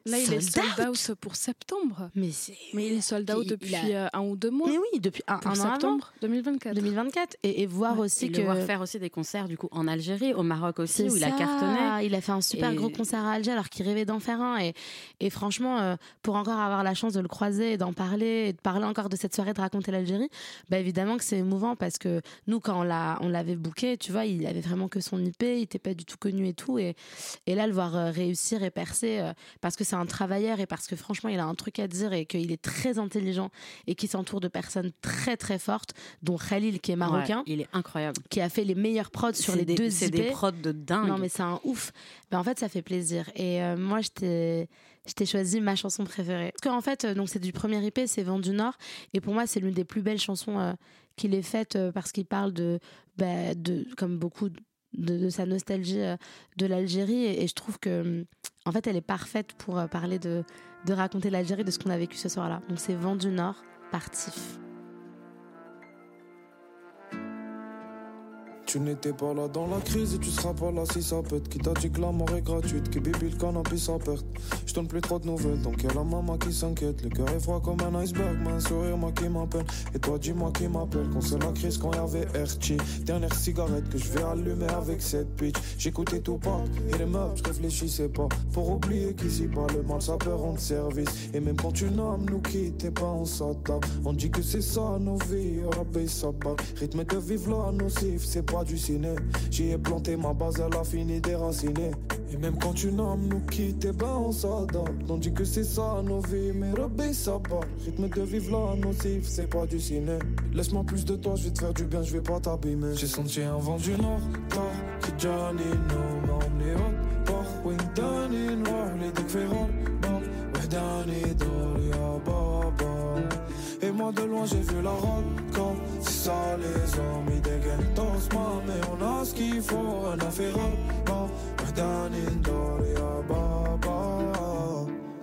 Là, il est Sold out. out pour septembre. Mais c'est. Mais il est sold out depuis a- euh, un ou deux mois. Mais oui, depuis un, pour un an avant, septembre 2024. 2024, et, et voir Ouais, aussi Et que. le voir faire aussi des concerts du coup en Algérie, au Maroc aussi, où il a cartonné. Il a fait un super Et- gros concert à Alger alors qu'il rêvait d'en faire un. Et, et franchement, euh, pour encore avoir la chance de le croiser et d'en parler, et de parler encore de cette soirée, de raconter l'Algérie, bah évidemment que c'est émouvant parce que nous, quand on l'a, on l'avait booké, tu vois, il avait vraiment que son IP, il était pas du tout connu et tout. Et, et là, le voir euh, réussir et percer euh, parce que c'est un travailleur et parce que franchement, il a un truc à dire et qu'il est très intelligent et qu'il s'entoure de personnes très très fortes, dont Khalil qui est marocain, Ouais, il est incroyable. qui a fait les meilleurs prods sur les des- deux C'est des prods de dingue. Non, mais c'est un ouf. Ben, en fait, ça fait plaisir. Et euh, moi, je t'ai. Je t'ai choisi ma chanson préférée. Parce qu'en fait, euh, donc c'est du premier IP, c'est Vent du Nord. Et pour moi, c'est l'une des plus belles chansons euh, qu'il ait faites euh, parce qu'il parle de, bah, de, comme beaucoup, de, sa nostalgie euh, de l'Algérie. Et, je trouve que, hum, en fait, elle est parfaite pour euh, parler de, de raconter l'Algérie, de ce qu'on a vécu ce soir-là. Donc c'est Vent du Nord par Tiff. Tu n'étais pas là dans la crise et tu seras pas là si ça pète. Qui t'a dit que la mort est gratuite, que bibi le cannabis à perte. Je donne plus trop de nouvelles, donc y'a la maman qui s'inquiète. Le cœur est froid comme un iceberg, mais un sourire moi qui m'appelle. Et toi dis-moi qui m'appelle, quand c'est la crise, quand y'avait RT. Dernière cigarette que je vais allumer avec cette bitch. J'écoutais tout pas, et les meufs, je réfléchissais pas. Pour oublier qu'ici pas le mal, ça peut rendre service. Et même quand une âme nous quitte, et pas on s'attaque. On dit que c'est ça nos vies, rabais ça part. Rythme de vivre là, nocif, c'est pas J'y ai planté ma base, elle a fini déracinée. Et même quand une âme nous quitte, eh ben on s'adapte. On dit que c'est ça nos vies, mais Rabbi ça bat. Rythme de vivre là, nocif, c'est pas du ciné. Laisse-moi plus de toi, je vais te faire du bien, je vais pas t'abîmer. J'ai senti un vent du nord, tard, qui Johnny, no, m'a emmené haute, part, Windani, noir, les bar, Wahdani, Doria, Baba. Et moi de loin j'ai vu la comme c'est ça les hommes ils dégainent dans ce moment mais on a ce qu'il faut un affaire bon Wahdanin Doria Baba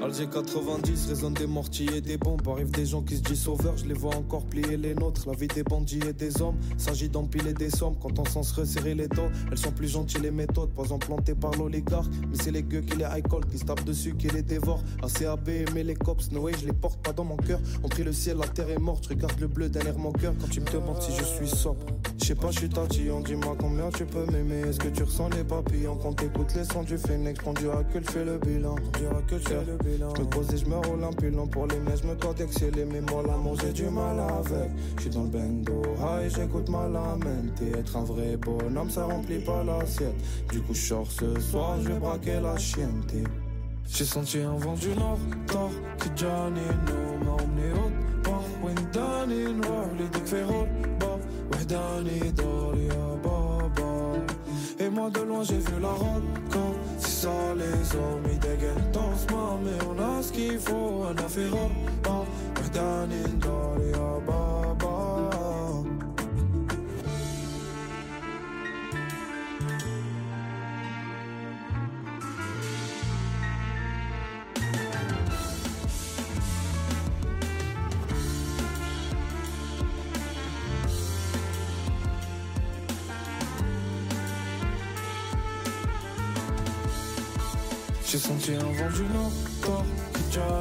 Alger 90 résonne des mortiers et des bombes. Arrivent des gens qui se disent sauveurs Je les vois encore plier les nôtres. La vie des bandits et des hommes S'agit d'empiler des sommes. Quand on sent se resserrer les dents Elles sont plus gentilles les méthodes Pas implantées par l'oligarque. Mais c'est les gueux qui les high qui se tapent dessus Qui les dévorent. ACAB mais les cops No way je les porte pas dans mon cœur. On prie le ciel la terre est morte Je regarde le bleu derrière mon cœur. Quand tu me demandes si je suis sobre Je sais pas je suis tatillon Dis-moi combien tu peux m'aimer Est-ce que tu ressens les papillons Quand t'écoutes les sons du phénix? Prends du recul fais le bilan Prends du recul fais le bilan je pose et je me roule un pilon pour les mains, je me d'exceller, mais moi l'amour j'ai du mal avec. Je suis dans le bendo, high, j'écoute ma lamente. Être un vrai bonhomme, ça remplit pas l'assiette. Du coup, je sors ce soir, je vais braquer la chienne. J'ai senti un vent du nord, tard, que Johnny no m'a emmené haute, part, Windani, noir, les féroces, bah, Wahdani, Doria, Baba. Et moi de loin j'ai vu la route quand c'est ça les hommes ils dégainent dans ce moment. Mais on a ce qu'il faut bah Wahdanin Doria Baba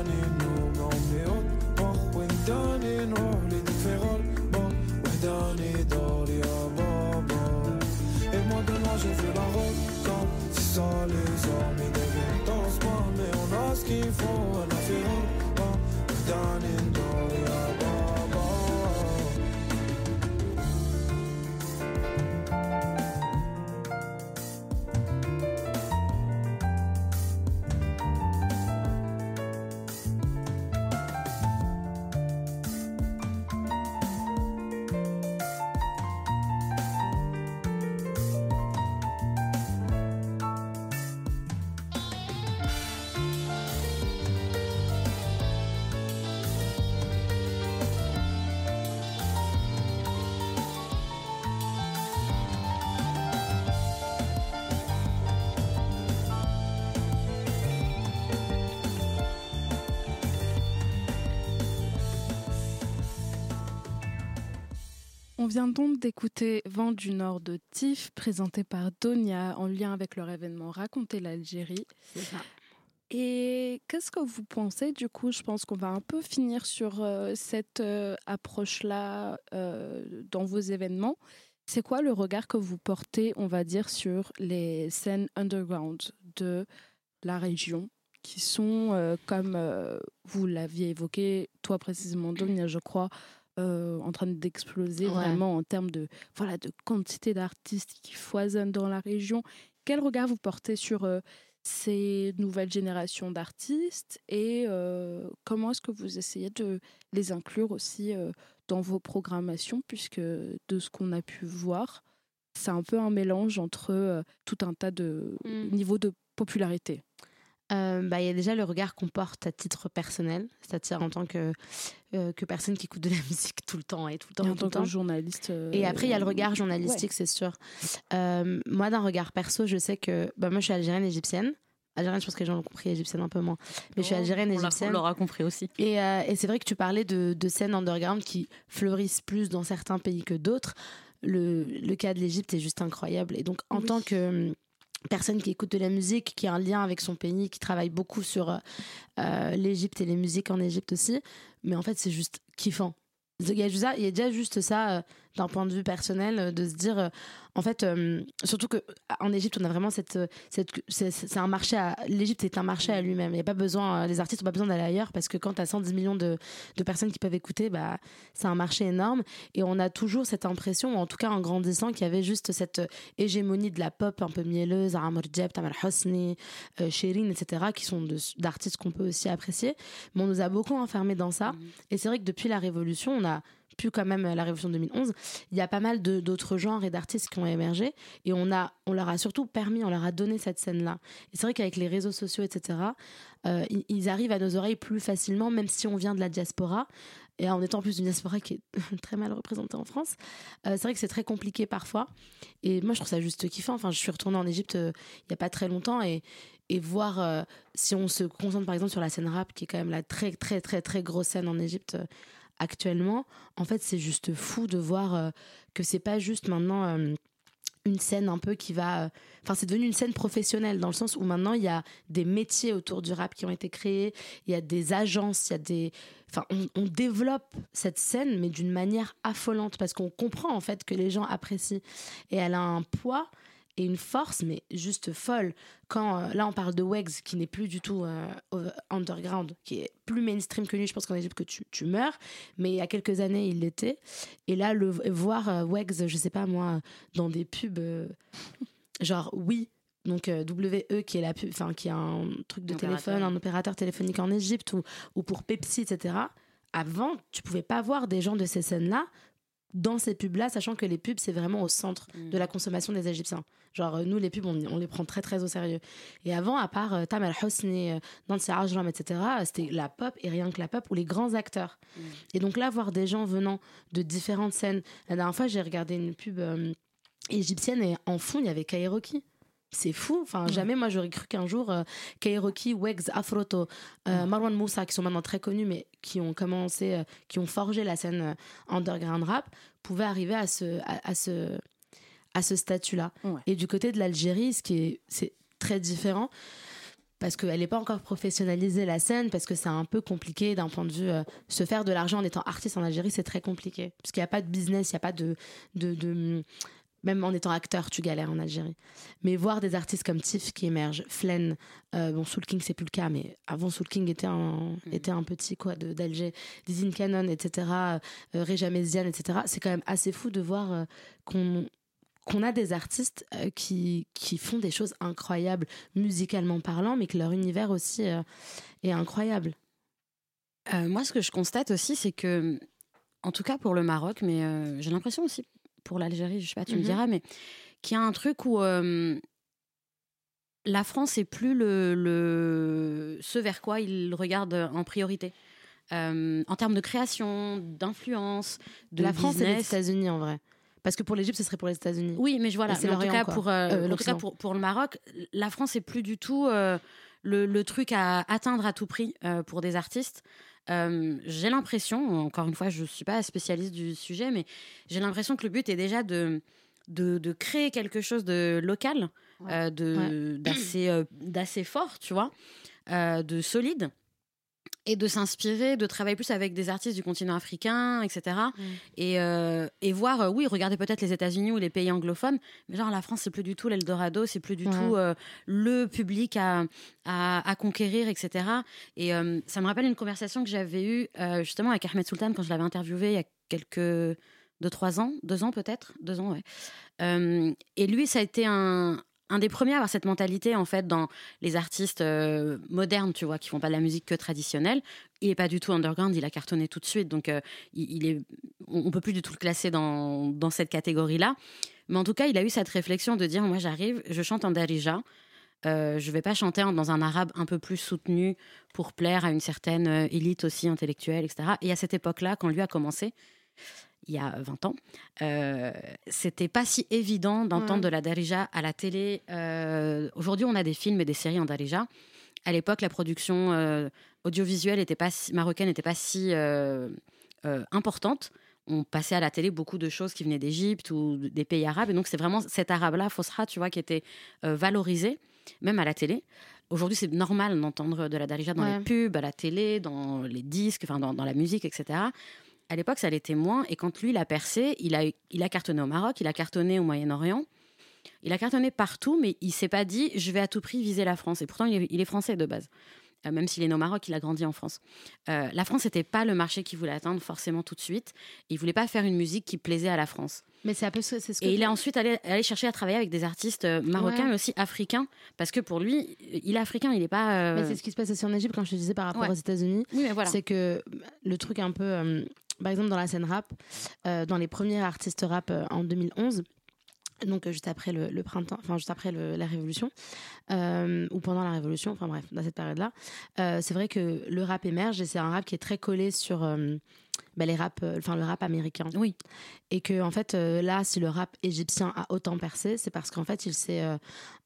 que On vient donc d'écouter Vent du Nord de Tiff, présenté par Donia en lien avec leur événement Raconter l'Algérie. Et qu'est-ce que vous pensez du coup? Je pense qu'on va un peu finir sur euh, cette euh, approche-là euh, dans vos événements. C'est quoi le regard que vous portez, on va dire, sur les scènes underground de la région qui sont, comme vous l'aviez évoqué, toi précisément, Donia, je crois, euh, en train d'exploser Ouais. vraiment en termes de, voilà, de quantité d'artistes qui foisonnent dans la région. Quel regard vous portez sur euh, ces nouvelles générations d'artistes et euh, comment est-ce que vous essayez de les inclure aussi dans vos programmations? Puisque de ce qu'on a pu voir, c'est un peu un mélange entre tout un tas de Mm. niveaux de popularité. Euh, bah, il y a déjà le regard qu'on porte à titre personnel, c'est-à-dire en tant que, euh, que personne qui écoute de la musique tout le temps et tout le temps. Et en tout tant le temps. que journaliste. euh, Et après, il y a le regard journalistique, c'est sûr. Euh, moi, d'un regard perso, je sais que bah, moi, je suis algérienne égyptienne. Algérienne, je pense que les gens l'ont compris, égyptienne un peu moins. Mais je suis algérienne On l'a- égyptienne. On l'aura compris aussi. Et, euh, et c'est vrai que tu parlais de, de scènes underground qui fleurissent plus dans certains pays que d'autres. Le, le cas de l'Égypte est juste incroyable. Et donc, en Oui. tant que hum, personne qui écoute de la musique, qui a un lien avec son pays, qui travaille beaucoup sur euh, l'Égypte et les musiques en Égypte aussi, mais en fait, c'est juste kiffant. Il y, a juste ça- il y a déjà juste ça, euh, d'un point de vue personnel, euh, de se dire, euh, en fait, euh, surtout que en Égypte, on a vraiment cette, cette c'est- un marché à, l'Égypte est un marché à lui-même. Il y a pas besoin, les artistes n'ont pas besoin d'aller ailleurs parce que quand tu as 110 millions de, de personnes qui peuvent écouter, bah, c'est un marché énorme. Et on a toujours cette impression, en tout cas en grandissant, qu'il y avait juste cette hégémonie de la pop un peu mielleuse, Amr Diab, Tamer Hosni, euh, etc., qui sont d'artistes qu'on peut aussi apprécier. Mais on nous a beaucoup enfermés dans ça. Et c'est vrai que depuis la Révolution, on a pu quand même la Révolution de 2011, il y a pas mal d'autres genres et d'artistes qui ont émergé et on a, on leur a surtout permis, on leur a donné cette scène-là. Et c'est vrai qu'avec les réseaux sociaux, etc., euh, ils, arrivent à nos oreilles plus facilement, même si on vient de la diaspora. Et en étant en plus une diaspora qui est très mal représentée en France, euh, c'est vrai que c'est très compliqué parfois. Et moi, je trouve ça juste kiffant. Enfin, je suis retournée en Égypte euh, il y a pas très longtemps et, et voir euh, si on se concentre par exemple sur la scène rap, qui est quand même la très très très très grosse scène en Égypte euh, actuellement. En fait, c'est juste fou de voir euh, que c'est pas juste maintenant euh, une scène un peu qui va. euh, Enfin, c'est devenu une scène professionnelle dans le sens où maintenant il y a des métiers autour du rap qui ont été créés, il y a des agences, il y a des. Enfin, on, on développe cette scène, mais d'une manière affolante parce qu'on comprend en fait que les gens apprécient. Et elle a un poids et une force, mais juste folle. Quand euh, là, on parle de Wegs, qui n'est plus du tout euh, underground, qui est plus mainstream que lui. Je pense qu'en Égypte que tu, tu meurs, mais il y a quelques années, il l'était. Et là, le voir euh, Wegs, je sais pas moi, dans des pubs, euh, genre oui. Donc WE qui est la pub, enfin qui est un truc de Opérateur. téléphone, un opérateur téléphonique en Égypte ou, ou pour Pepsi, etc. Avant, tu pouvais pas voir des gens de ces scènes-là dans ces pubs-là, sachant que les pubs, c'est vraiment au centre Mm. de la consommation des Égyptiens. Genre, euh, nous, les pubs, on, on les prend très, très au sérieux. Et avant, à part euh, Tamer Hosni, euh, Nancy Ajram, etc., euh, c'était la pop et rien que la pop ou les grands acteurs. Mm. Et donc là, voir des gens venant de différentes scènes. La dernière fois, j'ai regardé une pub euh, égyptienne et en fond, il y avait Kairoki. C'est fou. Enfin, jamais moi j'aurais cru qu'un jour euh, Kairoki, Wegs, Afroto, euh, Marwan Moussa, qui sont maintenant très connus, mais qui ont commencé, euh, qui ont forgé la scène euh, underground rap, pouvaient arriver à ce, à, à ce, à ce statut-là. Ouais. Et du côté de l'Algérie, ce qui est, c'est très différent. Parce qu'elle n'est pas encore professionnalisée la scène, parce que c'est un peu compliqué d'un point de vue. euh, se faire de l'argent en étant artiste en Algérie, c'est très compliqué. Parce qu'il n'y a pas de business, il n'y a pas de, de, de- Même en étant acteur, tu galères en Algérie. Mais voir des artistes comme Tiff qui émergent, Flen, euh, bon, Soul King, c'est plus le cas, mais avant Soul King était un, était un petit quoi de- d'Alger, Dizine Cannon, etc., euh, Reja etc. C'est quand même assez fou de voir euh, qu'on qu'on a des artistes euh, qui, qui font des choses incroyables musicalement parlant, mais que leur univers aussi est incroyable. Moi, ce que je constate aussi, c'est que, en tout cas pour le Maroc, mais j'ai l'impression aussi pour l'Algérie, je sais pas, tu me Mhm. diras, mais qu'il y a un truc où euh, la France est plus le, le- ce vers quoi il regarde en priorité. Euh, en termes de création, d'influence, de la France et les business. États-Unis en vrai. Parce que pour l'Égypte, ce serait pour les États-Unis. Oui, mais je voilà. Et c'est mais en tout l'Orient, cas, quoi. pour, euh, Euh, en tout cas pour, pour le Maroc, la France est plus du tout euh, le, le truc à atteindre à tout prix pour des artistes. Euh, j'ai l'impression, encore une fois, je ne suis pas spécialiste du sujet, mais j'ai l'impression que le but est déjà de, de, de créer quelque chose de local, Ouais. euh, euh, d'assez fort, tu vois, euh, de solide. Et de s'inspirer, de travailler plus avec des artistes du continent africain, etc. Et, euh, et voir, euh, oui, regarder peut-être les États-Unis ou les pays anglophones, mais genre la France, c'est plus du tout l'Eldorado, c'est plus du tout euh, le public à, à, à conquérir, etc. Et ça me rappelle une conversation que j'avais eue justement avec Ahmed Sultan quand je l'avais interviewé il y a quelques. deux, trois ans, deux ans peut-être, deux ans, ouais. Et lui, ça a été un, un des premiers à avoir cette mentalité en fait dans les artistes euh, modernes, tu vois, qui font pas de la musique que traditionnelle. Il est pas du tout underground, il a cartonné tout de suite, donc euh, il, est, on, peut plus du tout le classer dans, dans cette catégorie-là. Mais en tout cas, il a eu cette réflexion de dire, moi j'arrive, je chante en darija, euh, je vais pas chanter dans un arabe un peu plus soutenu pour plaire à une certaine euh, élite aussi intellectuelle, etc. Et à cette époque-là, quand lui a commencé, il y a 20 ans, euh, c'était pas si évident d'entendre Ouais. de la darija à la télé. Euh, Aujourd'hui, on a des films et des séries en darija. À l'époque, la production euh, audiovisuelle était pas si- marocaine n'était pas si euh, euh, importante. On passait à la télé beaucoup de choses qui venaient d'Égypte ou des pays arabes. Et donc, c'est vraiment cet arabe-là, Fosra, tu vois, qui était euh, valorisé, même à la télé. Aujourd'hui, c'est normal d'entendre de la darija dans Ouais. les pubs, à la télé, dans les disques, enfin, dans, dans la musique, etc. À l'époque, ça l'était moins. Et quand lui, il a percé, il a, il a cartonné au Maroc, il a cartonné au Moyen-Orient. Il a cartonné partout, mais il s'est pas dit je vais à tout prix viser la France. Et pourtant, il est, il est français de base. Euh, même s'il est né au Maroc, il a grandi en France. Euh, la France n'était pas le marché qu'il voulait atteindre forcément tout de suite. Il voulait pas faire une musique qui plaisait à la France. Mais c'est un peu ce, ce que Et il est ensuite allé, allé chercher à travailler avec des artistes euh, marocains, Ouais. mais aussi africains, parce que pour lui, il est africain, il n'est pas. euh, Mais c'est ce qui se passe aussi en Égypte, quand je te disais par rapport Ouais. aux États-Unis. Oui, mais voilà. C'est que le truc un peu. Par exemple, dans la scène rap, euh, dans les premiers artistes rap euh, en 2011, donc euh, juste après le, le printemps, enfin juste après le- la Révolution, euh, ou pendant la Révolution, enfin bref, dans cette période-là, c'est vrai que le rap émerge et c'est un rap qui est très collé sur. bah, les rap, enfin le rap américain. Oui. Et que en fait là, si le rap égyptien a autant percé, c'est parce qu'en fait il s'est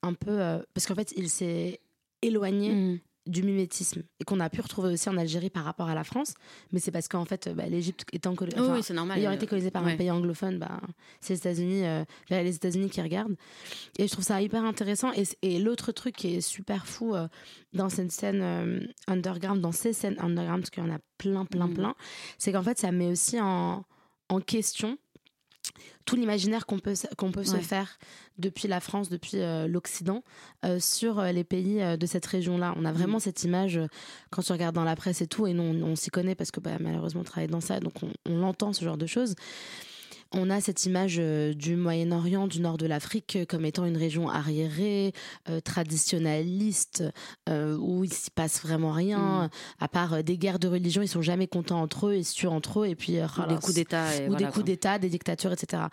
un peu, parce qu'en fait il s'est éloigné Mm. Du mimétisme et qu'on a pu retrouver aussi en Algérie par rapport à la France, mais c'est parce qu'en fait bah, l'Égypte étant colo- Oui, c'est normal. ayant euh, été colonisée par un pays anglophone, bah, c'est les États-Unis, euh, bah, les États-Unis qui regardent. Et je trouve ça hyper intéressant. Et, l'autre truc qui est super fou euh, dans cette scène euh, underground, dans ces scènes underground, parce qu'il y en a plein, plein, Mhm. plein, c'est qu'en fait ça met aussi en, en question tout l'imaginaire qu'on peut, qu'on peut se faire depuis la France, depuis euh, l'Occident, euh, sur euh, les pays de cette région-là. On a vraiment cette image, quand tu regardes dans la presse et tout, et nous, on, on s'y connaît parce que bah, malheureusement, on travaille dans ça, donc on, on l'entend, ce genre de choses. On a cette image euh, du Moyen-Orient, du nord de l'Afrique, euh, comme étant une région arriérée, euh, traditionnaliste, euh, où il s'y passe vraiment rien, Mm. à part des guerres de religion, ils sont jamais contents entre eux, ils se tuent entre eux, et puis euh, Ou khalas des coups d'État. ou voilà, des coups d'État, des dictatures, etc.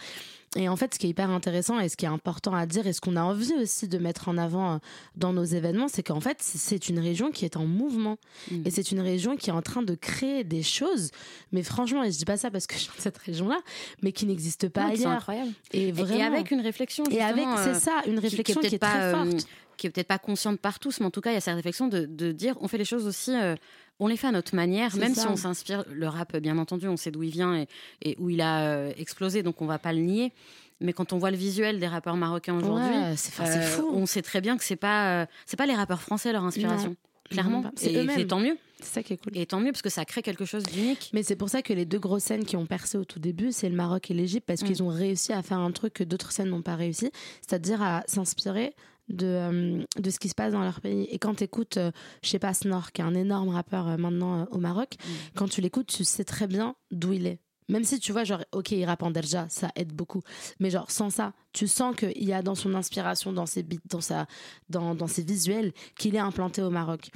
Et en fait, ce qui est hyper intéressant et ce qui est important à dire et ce qu'on a envie aussi de mettre en avant euh, dans nos événements, c'est qu'en fait, c'est une région qui est en mouvement Mm. et c'est une région qui est en train de créer des choses. Mais franchement, et je dis pas ça parce que je suis de cette région-là, mais qui n'existe pas Non, ailleurs. incroyables. Et Et- vraiment. Et avec une réflexion. Et avec, c'est euh, ça, une réflexion qui est, pas, très euh, forte. Qui est peut-être pas consciente par tous, mais en tout cas, il y a cette réflexion de, de dire on fait les choses aussi, euh, on les fait à notre manière, même ça. si on s'inspire. Le rap, bien entendu, on sait d'où il vient et, et où il a euh, explosé, donc on va pas le nier. Mais quand on voit le visuel des rappeurs marocains aujourd'hui, Ouais, c'est euh, fou. on sait très bien que c'est pas, c'est pas les rappeurs français leur inspiration, clairement. C'est et eux-mêmes. c'est tant mieux. C'est ça qui est cool. Et tant mieux parce que ça crée quelque chose d'unique. Mais c'est pour ça que les deux grosses scènes qui ont percé au tout début, c'est le Maroc et l'Égypte, parce Mm. qu'ils ont réussi à faire un truc que d'autres scènes n'ont pas réussi, c'est-à-dire à s'inspirer de, euh, de ce qui se passe dans leur pays. Et quand tu écoutes, je sais pas, Snor, qui est un énorme rappeur euh, maintenant euh, au Maroc, Mm. quand tu l'écoutes, tu sais très bien d'où il est. Même si tu vois, genre, ok, il rappe en Derja, ça aide beaucoup. Mais genre, sans ça, tu sens qu'il y a dans son inspiration, dans ses beats, dans, sa, dans, dans ses visuels, qu'il est implanté au Maroc.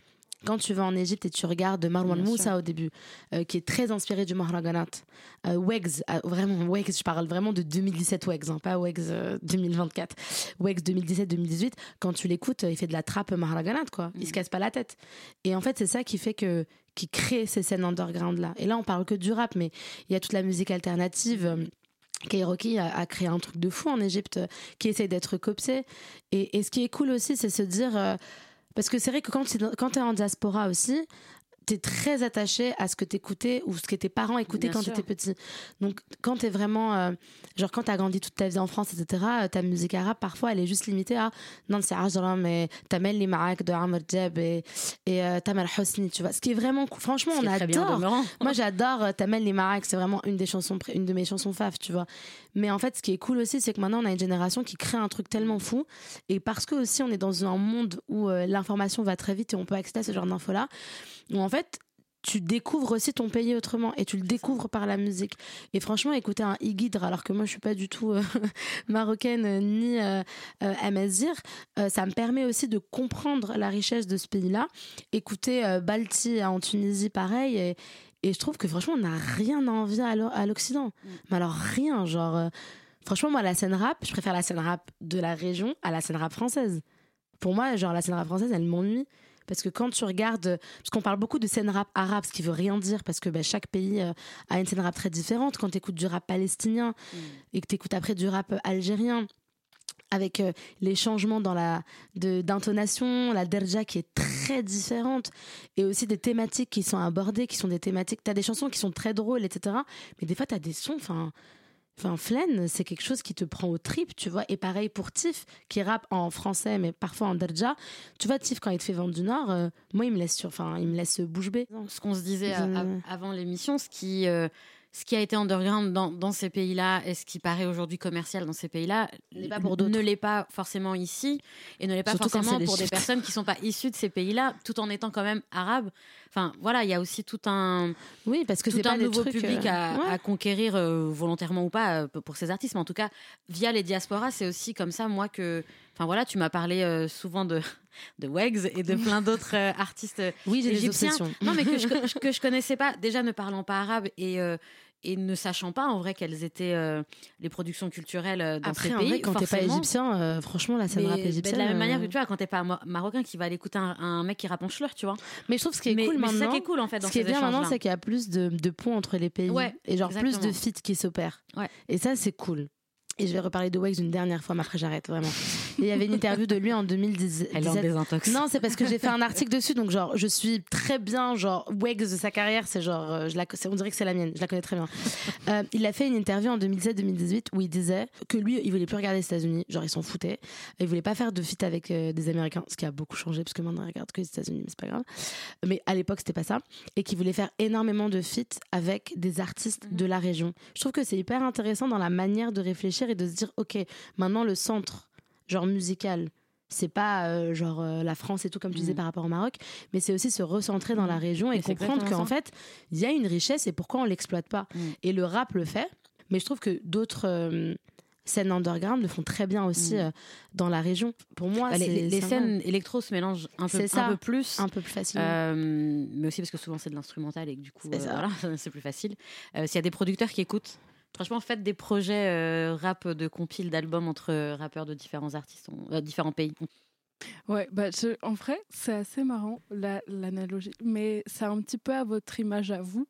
Quand tu vas en Égypte et tu regardes Marwan Bien Moussa sûr. au début, euh, qui est très inspiré du Mahraganat. Euh, Wegs, euh, vraiment, Wegs, je parle vraiment de 2017 Wegs, hein, pas Wegs euh, 2024. Wegs 2017-2018, quand tu l'écoutes, euh, il fait de la trappe Mahraganat, quoi. Il se casse pas la tête. Et en fait, c'est ça qui fait que qui crée ces scènes underground là. Et là, on parle que du rap, mais il y a toute la musique alternative. euh, Kairoki a, a créé un truc de fou en Égypte euh, qui essaye d'être copsé. Et, et ce qui est cool aussi, c'est se dire. euh, parce que c'est vrai que quand tu es en diaspora aussi, tu es très attaché à ce que t'écoutais ou ce que tes parents écoutaient Bien quand tu étais petit. Donc quand tu es vraiment. euh, genre quand tu as grandi toute ta vie en France, etc., euh, ta musique arabe, parfois, elle est juste limitée à. Non, c'est Ajram et Tamel Limaak de Amr Djeb et, et euh, Tamer Hosni, tu vois. Ce qui est vraiment cool. Franchement, Ce on adore. Moi, j'adore euh, Tamel Limarak, c'est vraiment une des chansons, une de mes chansons fave, tu vois. Mais en fait, ce qui est cool aussi, c'est que maintenant, on a une génération qui crée un truc tellement fou. Et parce que aussi, on est dans un monde où euh, l'information va très vite et on peut accéder à ce genre d'infos-là, où en fait, tu découvres aussi ton pays autrement et tu le découvres par la musique. Et franchement, écouter un Igidre, alors que moi je suis pas du tout euh, marocaine euh, ni euh, euh, amazir, ça me permet aussi de comprendre la richesse de ce pays-là. Écouter Balti en Tunisie, pareil. Et, et je trouve que franchement, on n'a rien à envier à l'o- à l'Occident. Mais alors rien, genre. euh, franchement, moi, la scène rap, je préfère la scène rap de la région à la scène rap française. Pour moi, genre, la scène rap française, elle m'ennuie. Parce que quand tu regardes, parce qu'on parle beaucoup de scène rap arabe, ce qui veut rien dire, parce que bah, chaque pays euh, a une scène rap très différente. Quand tu écoutes du rap palestinien et que tu écoutes après du rap euh, algérien, avec euh, les changements dans la de- d'intonation, la derja qui est très différente, et aussi des thématiques qui sont abordées, qui sont des thématiques. T'as des chansons qui sont très drôles, etc. Mais des fois, t'as des sons, enfin. Enfin, Flen, c'est quelque chose qui te prend au trip, tu vois. Et pareil pour Tiff, qui rappe en français, mais parfois en derja. Tu vois, Tiff, quand il te fait vendre du Nord, euh, moi, il me laisse sur, enfin, il me laisse bouche bée. Ce qu'on se disait avant l'émission, ce qui, euh, ce qui a été underground dans, dans ces pays-là et ce qui paraît aujourd'hui commercial dans ces pays-là pas pour ne l'est pas forcément ici et ne l'est pas Surtout forcément des pour des personnes qui sont pas issues de ces pays-là, tout en étant quand même arabes. Enfin, voilà, il y a aussi tout un, Oui, parce que tout pas un nouveau trucs, public euh, à, ouais. à conquérir euh, volontairement ou pas euh, pour ces artistes. Mais en tout cas, via les diasporas, c'est aussi comme ça, moi, que. Enfin voilà, tu m'as parlé euh, souvent de, de Wags et de plein d'autres euh, artistes Oui, j'ai des égyptiens. obsessions. Non, mais que je, que je connaissais pas, déjà ne parlant pas arabe et, euh, et ne sachant pas en vrai quelles étaient euh, les productions culturelles euh, dans Après, ces en pays. vrai, quand t'es pas égyptien, euh, franchement, la scène Mais- rap égyptienne. de la même euh, manière que tu vois, quand t'es pas ma- marocain qui va aller écouter un, un mec qui rappe en schleur, tu vois. Mais je trouve ce qui est mais cool mais c'est ça maintenant. qui est cool en fait dans Ce qui est bien maintenant, c'est qu'il y a plus de, de ponts entre les pays. Ouais, et genre plus de feats qui s'opèrent. Ouais. Et ça, c'est cool. Et je vais reparler de Wags une dernière fois, mais après j'arrête vraiment. Et il y avait une interview de lui en 2010. Elle est en désintox. Non, c'est parce que j'ai fait un article dessus, donc genre je suis très bien, genre Wags de sa carrière, c'est genre, euh, je la, on dirait que c'est la mienne, je la connais très bien. Euh, il a fait une interview en 2017-2018 où il disait que lui, il voulait plus regarder les États-Unis, genre il s'en foutait, il voulait pas faire de feat avec euh, des Américains, ce qui a beaucoup changé parce que maintenant il regarde que les États-Unis, mais c'est pas grave. Mais à l'époque c'était pas ça, et qu'il voulait faire énormément de feats avec des artistes de la région. Je trouve que c'est hyper intéressant dans la manière de réfléchir et de se dire, ok, maintenant le centre, genre musical, c'est pas euh, genre euh, la France et tout comme tu disais Mhm. par rapport au Maroc, mais c'est aussi se recentrer dans la région et c'est comprendre qu'en fait il y a une richesse et pourquoi on l'exploite pas. Mhm. Et le rap le fait, mais je trouve que d'autres euh, scènes underground le font très bien aussi dans la région. Pour moi, Bah, les, scènes électro se mélangent un peu, C'est ça. un peu plus. un peu plus facile. Mais aussi parce que souvent c'est de l'instrumental et que du coup C'est voilà, plus facile. S'il y a des producteurs qui écoutent, franchement faites des projets euh, rap de compile d'albums entre euh, rappeurs de différents artistes, euh, différents pays. Ouais, bah, je- en vrai, c'est assez marrant la- l'analogie, mais c'est un petit peu à votre image à vous,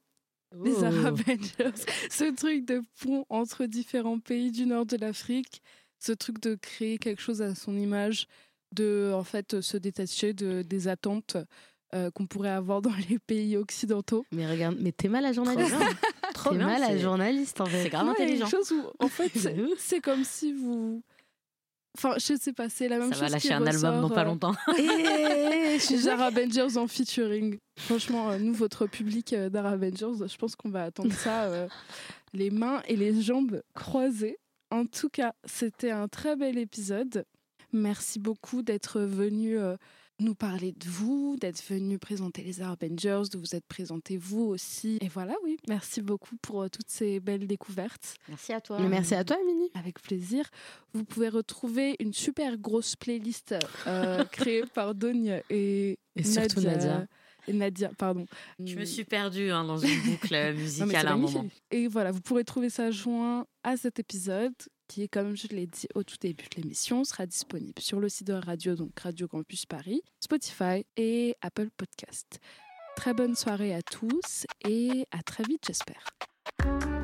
les Oh. Arab Angels. Ce truc de pont entre différents pays du nord de l'Afrique, ce truc de créer quelque chose à son image, de en fait se détacher de, des attentes euh, qu'on pourrait avoir dans les pays occidentaux. Mais regarde, mais t'es mal à journaliste. Trop bien, mal à journaliste en fait. C'est grave Ouais, intelligent. Quelque chose où, en fait, c'est- comme si vous. Enfin, je sais pas, c'est la même Ça chose. va lâcher un album dans pas euh, longtemps. Et je suis Les Arab Avengers en featuring. Franchement, euh, nous, votre public euh, d'Arab Avengers, je pense qu'on va attendre ça euh, les mains et les jambes croisées. En tout cas, c'était un très bel épisode. Merci beaucoup d'être venu euh, nous parler de vous, d'être venu présenter les Avengers, de vous être présenté vous aussi. Et voilà, oui, merci beaucoup pour euh, toutes ces belles découvertes. Merci à toi. Mais merci à toi, Mini. Avec plaisir. Vous pouvez retrouver une super grosse playlist euh, créée par Dogne et, Et surtout Nadia. Et Nadia, pardon. Je me suis perdue hein, dans une boucle euh, Non, musicale à un magnifique. moment. Et voilà, vous pourrez trouver ça joint à cet épisode qui, comme je l'ai dit au tout début de l'émission, sera disponible sur le site de radio, donc Radio Campus Paris, Spotify et Apple Podcast. Très bonne soirée à tous et à très vite, j'espère.